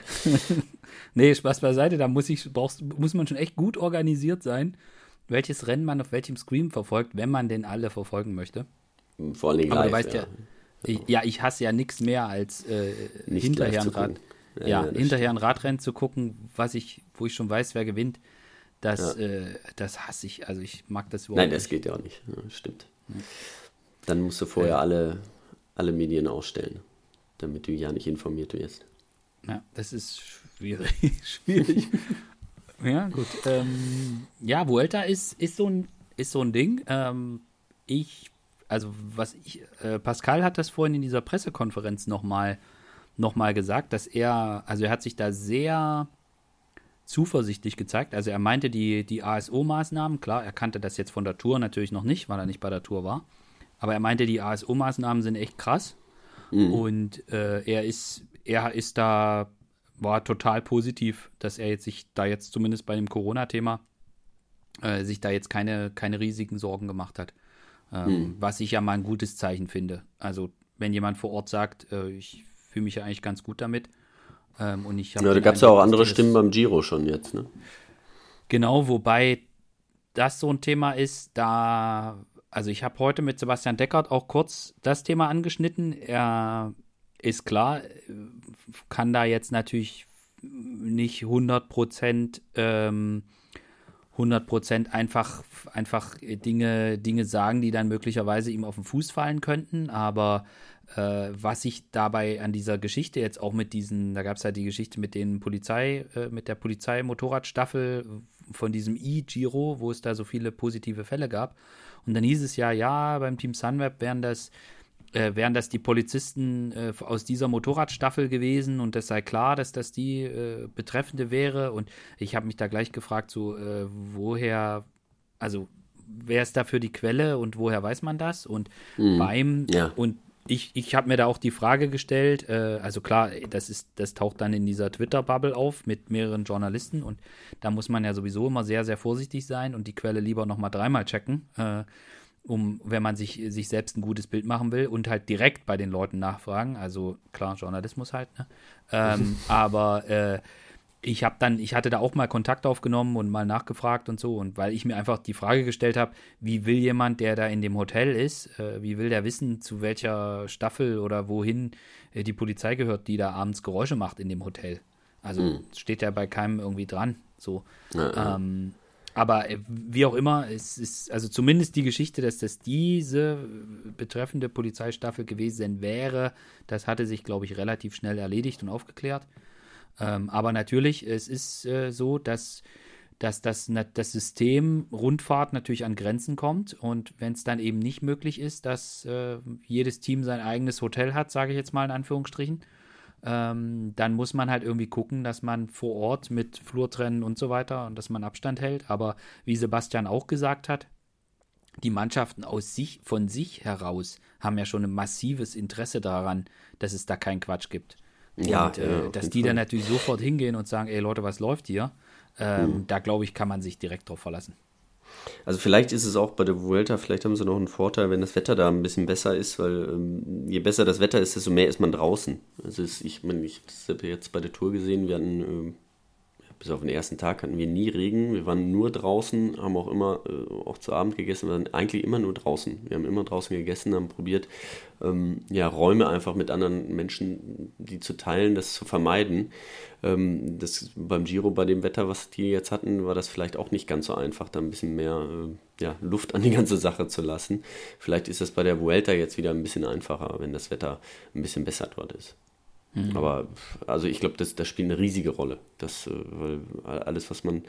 nee, Spaß beiseite, da muss, ich, brauchst, muss man schon echt gut organisiert sein, welches Rennen man auf welchem Screen verfolgt, wenn man den alle verfolgen möchte. Vor allem Aber live, du weißt ja, ja ich, ja, ich hasse ja nichts mehr als äh, hinterher ein Rad ja, ja hinterher ein Radrennen zu gucken, was ich, wo ich schon weiß, wer gewinnt, das, ja. äh, das hasse ich. Also ich mag das überhaupt Nein, das nicht. geht ja auch nicht. Ja, stimmt. Dann musst du vorher ja. alle, alle Medien ausstellen, damit du ja nicht informiert wirst. Ja, das ist schwierig. schwierig. ja, gut. Ähm, ja, Vuelta ist, ist, so ein, ist so ein Ding. Ähm, ich, also was ich, äh, Pascal hat das vorhin in dieser Pressekonferenz nochmal mal nochmal gesagt, dass er, also er hat sich da sehr zuversichtlich gezeigt. Also er meinte die, die ASO-Maßnahmen, klar, er kannte das jetzt von der Tour natürlich noch nicht, weil er nicht bei der Tour war. Aber er meinte, die ASO-Maßnahmen sind echt krass. Mhm. Und äh, er ist, er ist da, war total positiv, dass er jetzt sich da jetzt zumindest bei dem Corona-Thema äh, sich da jetzt keine, keine riesigen Sorgen gemacht hat. Ähm, mhm. Was ich ja mal ein gutes Zeichen finde. Also wenn jemand vor Ort sagt, äh, ich fühle mich ja eigentlich ganz gut damit. Ähm, und ich ja, da gab es ja auch andere Stimmen beim Giro schon jetzt, ne? Genau, wobei das so ein Thema ist, da, also ich habe heute mit Sebastian Deckert auch kurz das Thema angeschnitten. Er ist klar, kann da jetzt natürlich nicht 100 Prozent ähm, 100 einfach, einfach Dinge, Dinge sagen, die dann möglicherweise ihm auf den Fuß fallen könnten. Aber äh, was ich dabei an dieser Geschichte jetzt auch mit diesen, da gab es ja die Geschichte mit den Polizei, äh, mit der Polizei-Motorradstaffel von diesem E-Giro, wo es da so viele positive Fälle gab. Und dann hieß es ja, ja, beim Team Sunweb wären das, äh, wären das die Polizisten äh, aus dieser Motorradstaffel gewesen und das sei klar, dass das die äh, Betreffende wäre. Und ich habe mich da gleich gefragt, so, äh, woher, also wer ist dafür die Quelle und woher weiß man das? Und mhm. beim ja. und ich, ich habe mir da auch die Frage gestellt, äh, also klar, das ist, das taucht dann in dieser Twitter-Bubble auf mit mehreren Journalisten und da muss man ja sowieso immer sehr, sehr vorsichtig sein und die Quelle lieber nochmal dreimal checken, äh, um, wenn man sich, sich selbst ein gutes Bild machen will und halt direkt bei den Leuten nachfragen. Also klar, Journalismus halt, ne? Ähm, aber äh, ich habe dann, ich hatte da auch mal Kontakt aufgenommen und mal nachgefragt und so. Und weil ich mir einfach die Frage gestellt habe, wie will jemand, der da in dem Hotel ist, äh, wie will der wissen, zu welcher Staffel oder wohin äh, die Polizei gehört, die da abends Geräusche macht in dem Hotel? Also mhm. steht ja bei keinem irgendwie dran. So. Ja. Ähm, aber äh, wie auch immer, es ist also zumindest die Geschichte, dass das diese betreffende Polizeistaffel gewesen wäre, das hatte sich, glaube ich, relativ schnell erledigt und aufgeklärt. Ähm, aber natürlich, es ist äh, so, dass, dass das, das System Rundfahrt natürlich an Grenzen kommt. Und wenn es dann eben nicht möglich ist, dass äh, jedes Team sein eigenes Hotel hat, sage ich jetzt mal in Anführungsstrichen, ähm, dann muss man halt irgendwie gucken, dass man vor Ort mit Flurtrennen und so weiter und dass man Abstand hält. Aber wie Sebastian auch gesagt hat, die Mannschaften aus sich, von sich heraus haben ja schon ein massives Interesse daran, dass es da keinen Quatsch gibt. Ja, und, äh, ja, dass die dann natürlich sofort hingehen und sagen, ey Leute, was läuft hier? Ähm, hm. Da glaube ich, kann man sich direkt drauf verlassen. Also vielleicht ist es auch bei der Vuelta, vielleicht haben sie noch einen Vorteil, wenn das Wetter da ein bisschen besser ist, weil ähm, je besser das Wetter ist, desto mehr ist man draußen. Also ist, ich meine, ich habe jetzt bei der Tour gesehen, wir hatten ähm, bis auf den ersten Tag hatten wir nie Regen. Wir waren nur draußen, haben auch immer, äh, auch zu Abend gegessen, wir waren eigentlich immer nur draußen. Wir haben immer draußen gegessen, haben probiert, ähm, ja, Räume einfach mit anderen Menschen, die zu teilen, das zu vermeiden. Ähm, das, beim Giro, bei dem Wetter, was die jetzt hatten, war das vielleicht auch nicht ganz so einfach, da ein bisschen mehr äh, ja, Luft an die ganze Sache zu lassen. Vielleicht ist das bei der Vuelta jetzt wieder ein bisschen einfacher, wenn das Wetter ein bisschen besser dort ist. Mhm. Aber also ich glaube, das, das spielt eine riesige Rolle. Das, äh, weil alles, was man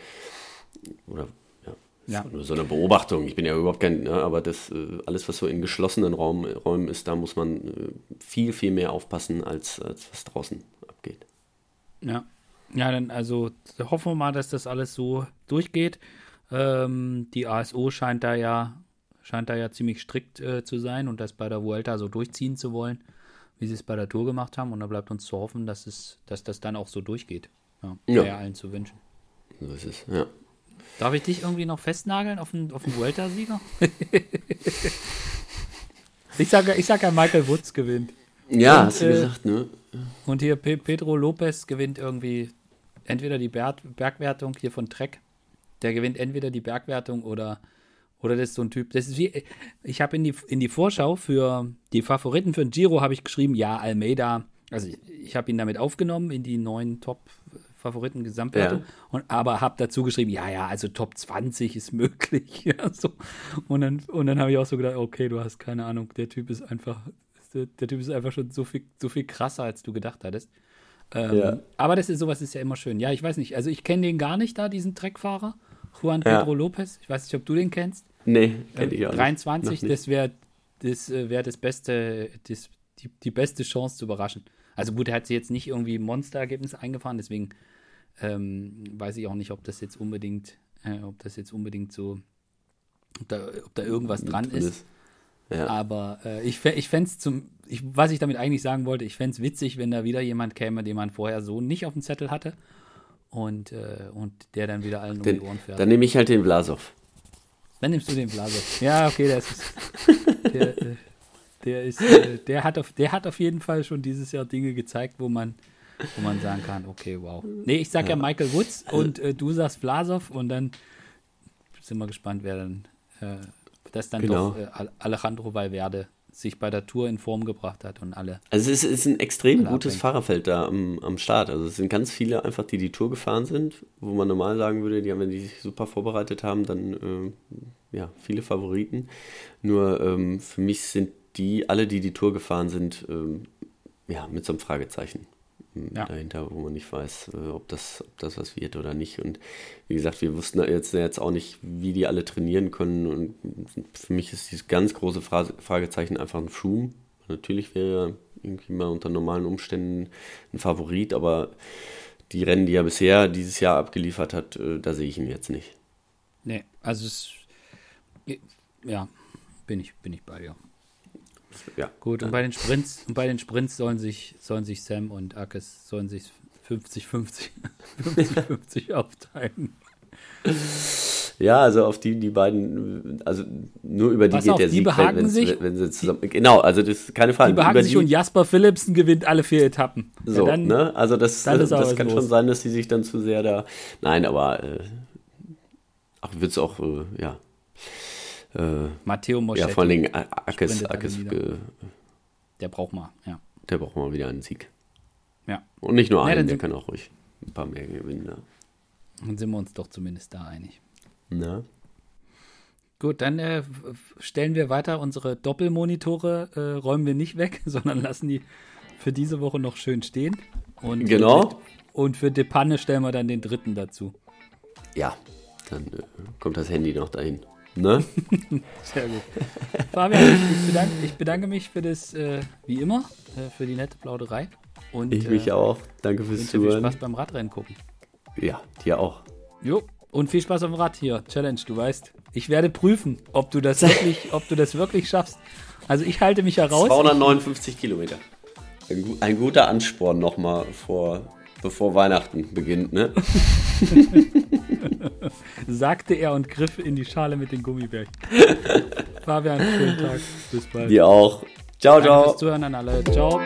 oder ja, ja. nur so eine Beobachtung. Ich bin ja überhaupt kein, ne, aber das äh, alles, was so in geschlossenen Raum, Räumen ist, da muss man äh, viel, viel mehr aufpassen, als, als was draußen abgeht. Ja. Ja, dann also hoffen wir mal, dass das alles so durchgeht. Ähm, die ASO scheint da ja scheint da ja ziemlich strikt äh, zu sein und das bei der Vuelta so durchziehen zu wollen wie sie es bei der Tour gemacht haben. Und da bleibt uns zu hoffen, dass, es, dass das dann auch so durchgeht. Ja, ja. Wäre allen zu wünschen. So ist es, ja. Darf ich dich irgendwie noch festnageln auf den, auf den Vuelta-Sieger? ich sage ich sag ja, Michael Woods gewinnt. Ja, und, hast du äh, gesagt, ne? Und hier Pe Pedro Lopez gewinnt irgendwie entweder die Berg Bergwertung hier von Trek. Der gewinnt entweder die Bergwertung oder oder das ist so ein Typ. Das ist wie, ich habe in die, in die Vorschau für die Favoriten für den Giro habe ich geschrieben, ja, Almeida. Also ich, ich habe ihn damit aufgenommen in die neuen Top-Favoriten Gesamtwertung. Ja. aber habe dazu geschrieben, ja, ja, also Top 20 ist möglich. Ja, so. Und dann, und dann habe ich auch so gedacht, okay, du hast keine Ahnung, der Typ ist einfach, der, der Typ ist einfach schon so viel, so viel krasser, als du gedacht hattest. Ähm, ja. Aber das ist sowas ist ja immer schön. Ja, ich weiß nicht. Also ich kenne den gar nicht da, diesen Treckfahrer. Juan Pedro ja. Lopez. Ich weiß nicht, ob du den kennst. Nee, kenne ich auch 23, das wäre das, äh, wär das beste, das, die, die beste Chance zu überraschen. Also gut, er hat sie jetzt nicht irgendwie Monsterergebnis eingefahren, deswegen ähm, weiß ich auch nicht, ob das jetzt unbedingt, äh, ob das jetzt unbedingt so, ob da, ob da irgendwas dran ist. ist. Ja. Aber äh, ich, ich fände es zum, ich, was ich damit eigentlich sagen wollte, ich fände es witzig, wenn da wieder jemand käme, den man vorher so nicht auf dem Zettel hatte und, äh, und der dann wieder allen den, um die Ohren fährt. Dann nehme ich halt den Blasov. Dann nimmst du den Blasov. Ja, okay, der ist, der, äh, der ist, äh, der hat auf, der hat auf jeden Fall schon dieses Jahr Dinge gezeigt, wo man, wo man sagen kann, okay, wow. Nee, ich sag ja, ja Michael Woods und äh, du sagst Blasov und dann sind wir gespannt, wer dann, äh, das dann genau. doch äh, Alejandro Valverde sich bei der Tour in Form gebracht hat und alle. Also es ist ein extrem gutes abhängt. Fahrerfeld da am, am Start. Also es sind ganz viele einfach, die die Tour gefahren sind, wo man normal sagen würde, die haben, wenn die sich super vorbereitet haben, dann äh, ja, viele Favoriten. Nur ähm, für mich sind die, alle, die die Tour gefahren sind, ähm, ja, mit so einem Fragezeichen ja. dahinter, wo man nicht weiß, äh, ob das, ob das was wird oder nicht. Und wie gesagt, wir wussten jetzt, jetzt auch nicht, wie die alle trainieren können. Und für mich ist dieses ganz große Fragezeichen einfach ein Froome. Natürlich wäre er irgendwie mal unter normalen Umständen ein Favorit, aber die Rennen, die er bisher dieses Jahr abgeliefert hat, äh, da sehe ich ihn jetzt nicht. Nee, also es Ja, bin ich, bin ich bei dir. Ja. Gut, und bei den Sprints, und bei den Sprints sollen sich, sollen sich Sam und Akes sollen sich 50-50 50-50 aufteilen. Ja, also auf die, die beiden, also nur über die Pass geht auf, der die Sieg, behaken wenn, sich- wenn, wenn sie zusammen. Genau, also das ist keine Frage. Die behaken über sich und Jasper Philipsen gewinnt alle vier Etappen. Ja, So, dann, ne? Also das, aber das was kann los. schon sein, dass die sich dann zu sehr da. Nein, aber äh, ach, wird es auch, äh, ja. Äh, Matteo Moschetti, ja, vor allen Dingen A- Akes, sprintet alle Akes nieder. äh, der braucht mal, ja. der braucht mal wieder einen Sieg. Ja, Und nicht nur Ja, einen, dann der kann auch ruhig ein paar mehr gewinnen. Ne? dann sind wir uns doch zumindest da einig. Na? Gut, dann äh, stellen wir weiter unsere Doppelmonitore, äh, räumen wir nicht weg, sondern lassen die für diese Woche noch schön stehen. Und Genau. Und für Depanne stellen wir dann den dritten dazu. Ja, dann äh, kommt das Handy noch dahin. Ne? Sehr gut. Fabian, ich bedanke, ich bedanke mich für das, äh, wie immer, äh, für die nette Plauderei. Und Ich mich äh, auch. Danke fürs wünsche viel Zuhören. Spaß beim Radrennen gucken. Ja, dir auch. Jo, und viel Spaß am Rad hier. Challenge, du weißt. Ich werde prüfen, ob du das wirklich, ob du das wirklich schaffst. Also ich halte mich heraus. 259 Kilometer. Ein, ein guter Ansporn nochmal vor, bevor Weihnachten beginnt, ne? sagte er und griff in die Schale mit den Gummibärchen. Fabian, schönen Tag. Bis bald. Dir auch. Ciao, Danke ciao. fürs Zuhören an alle. Ciao.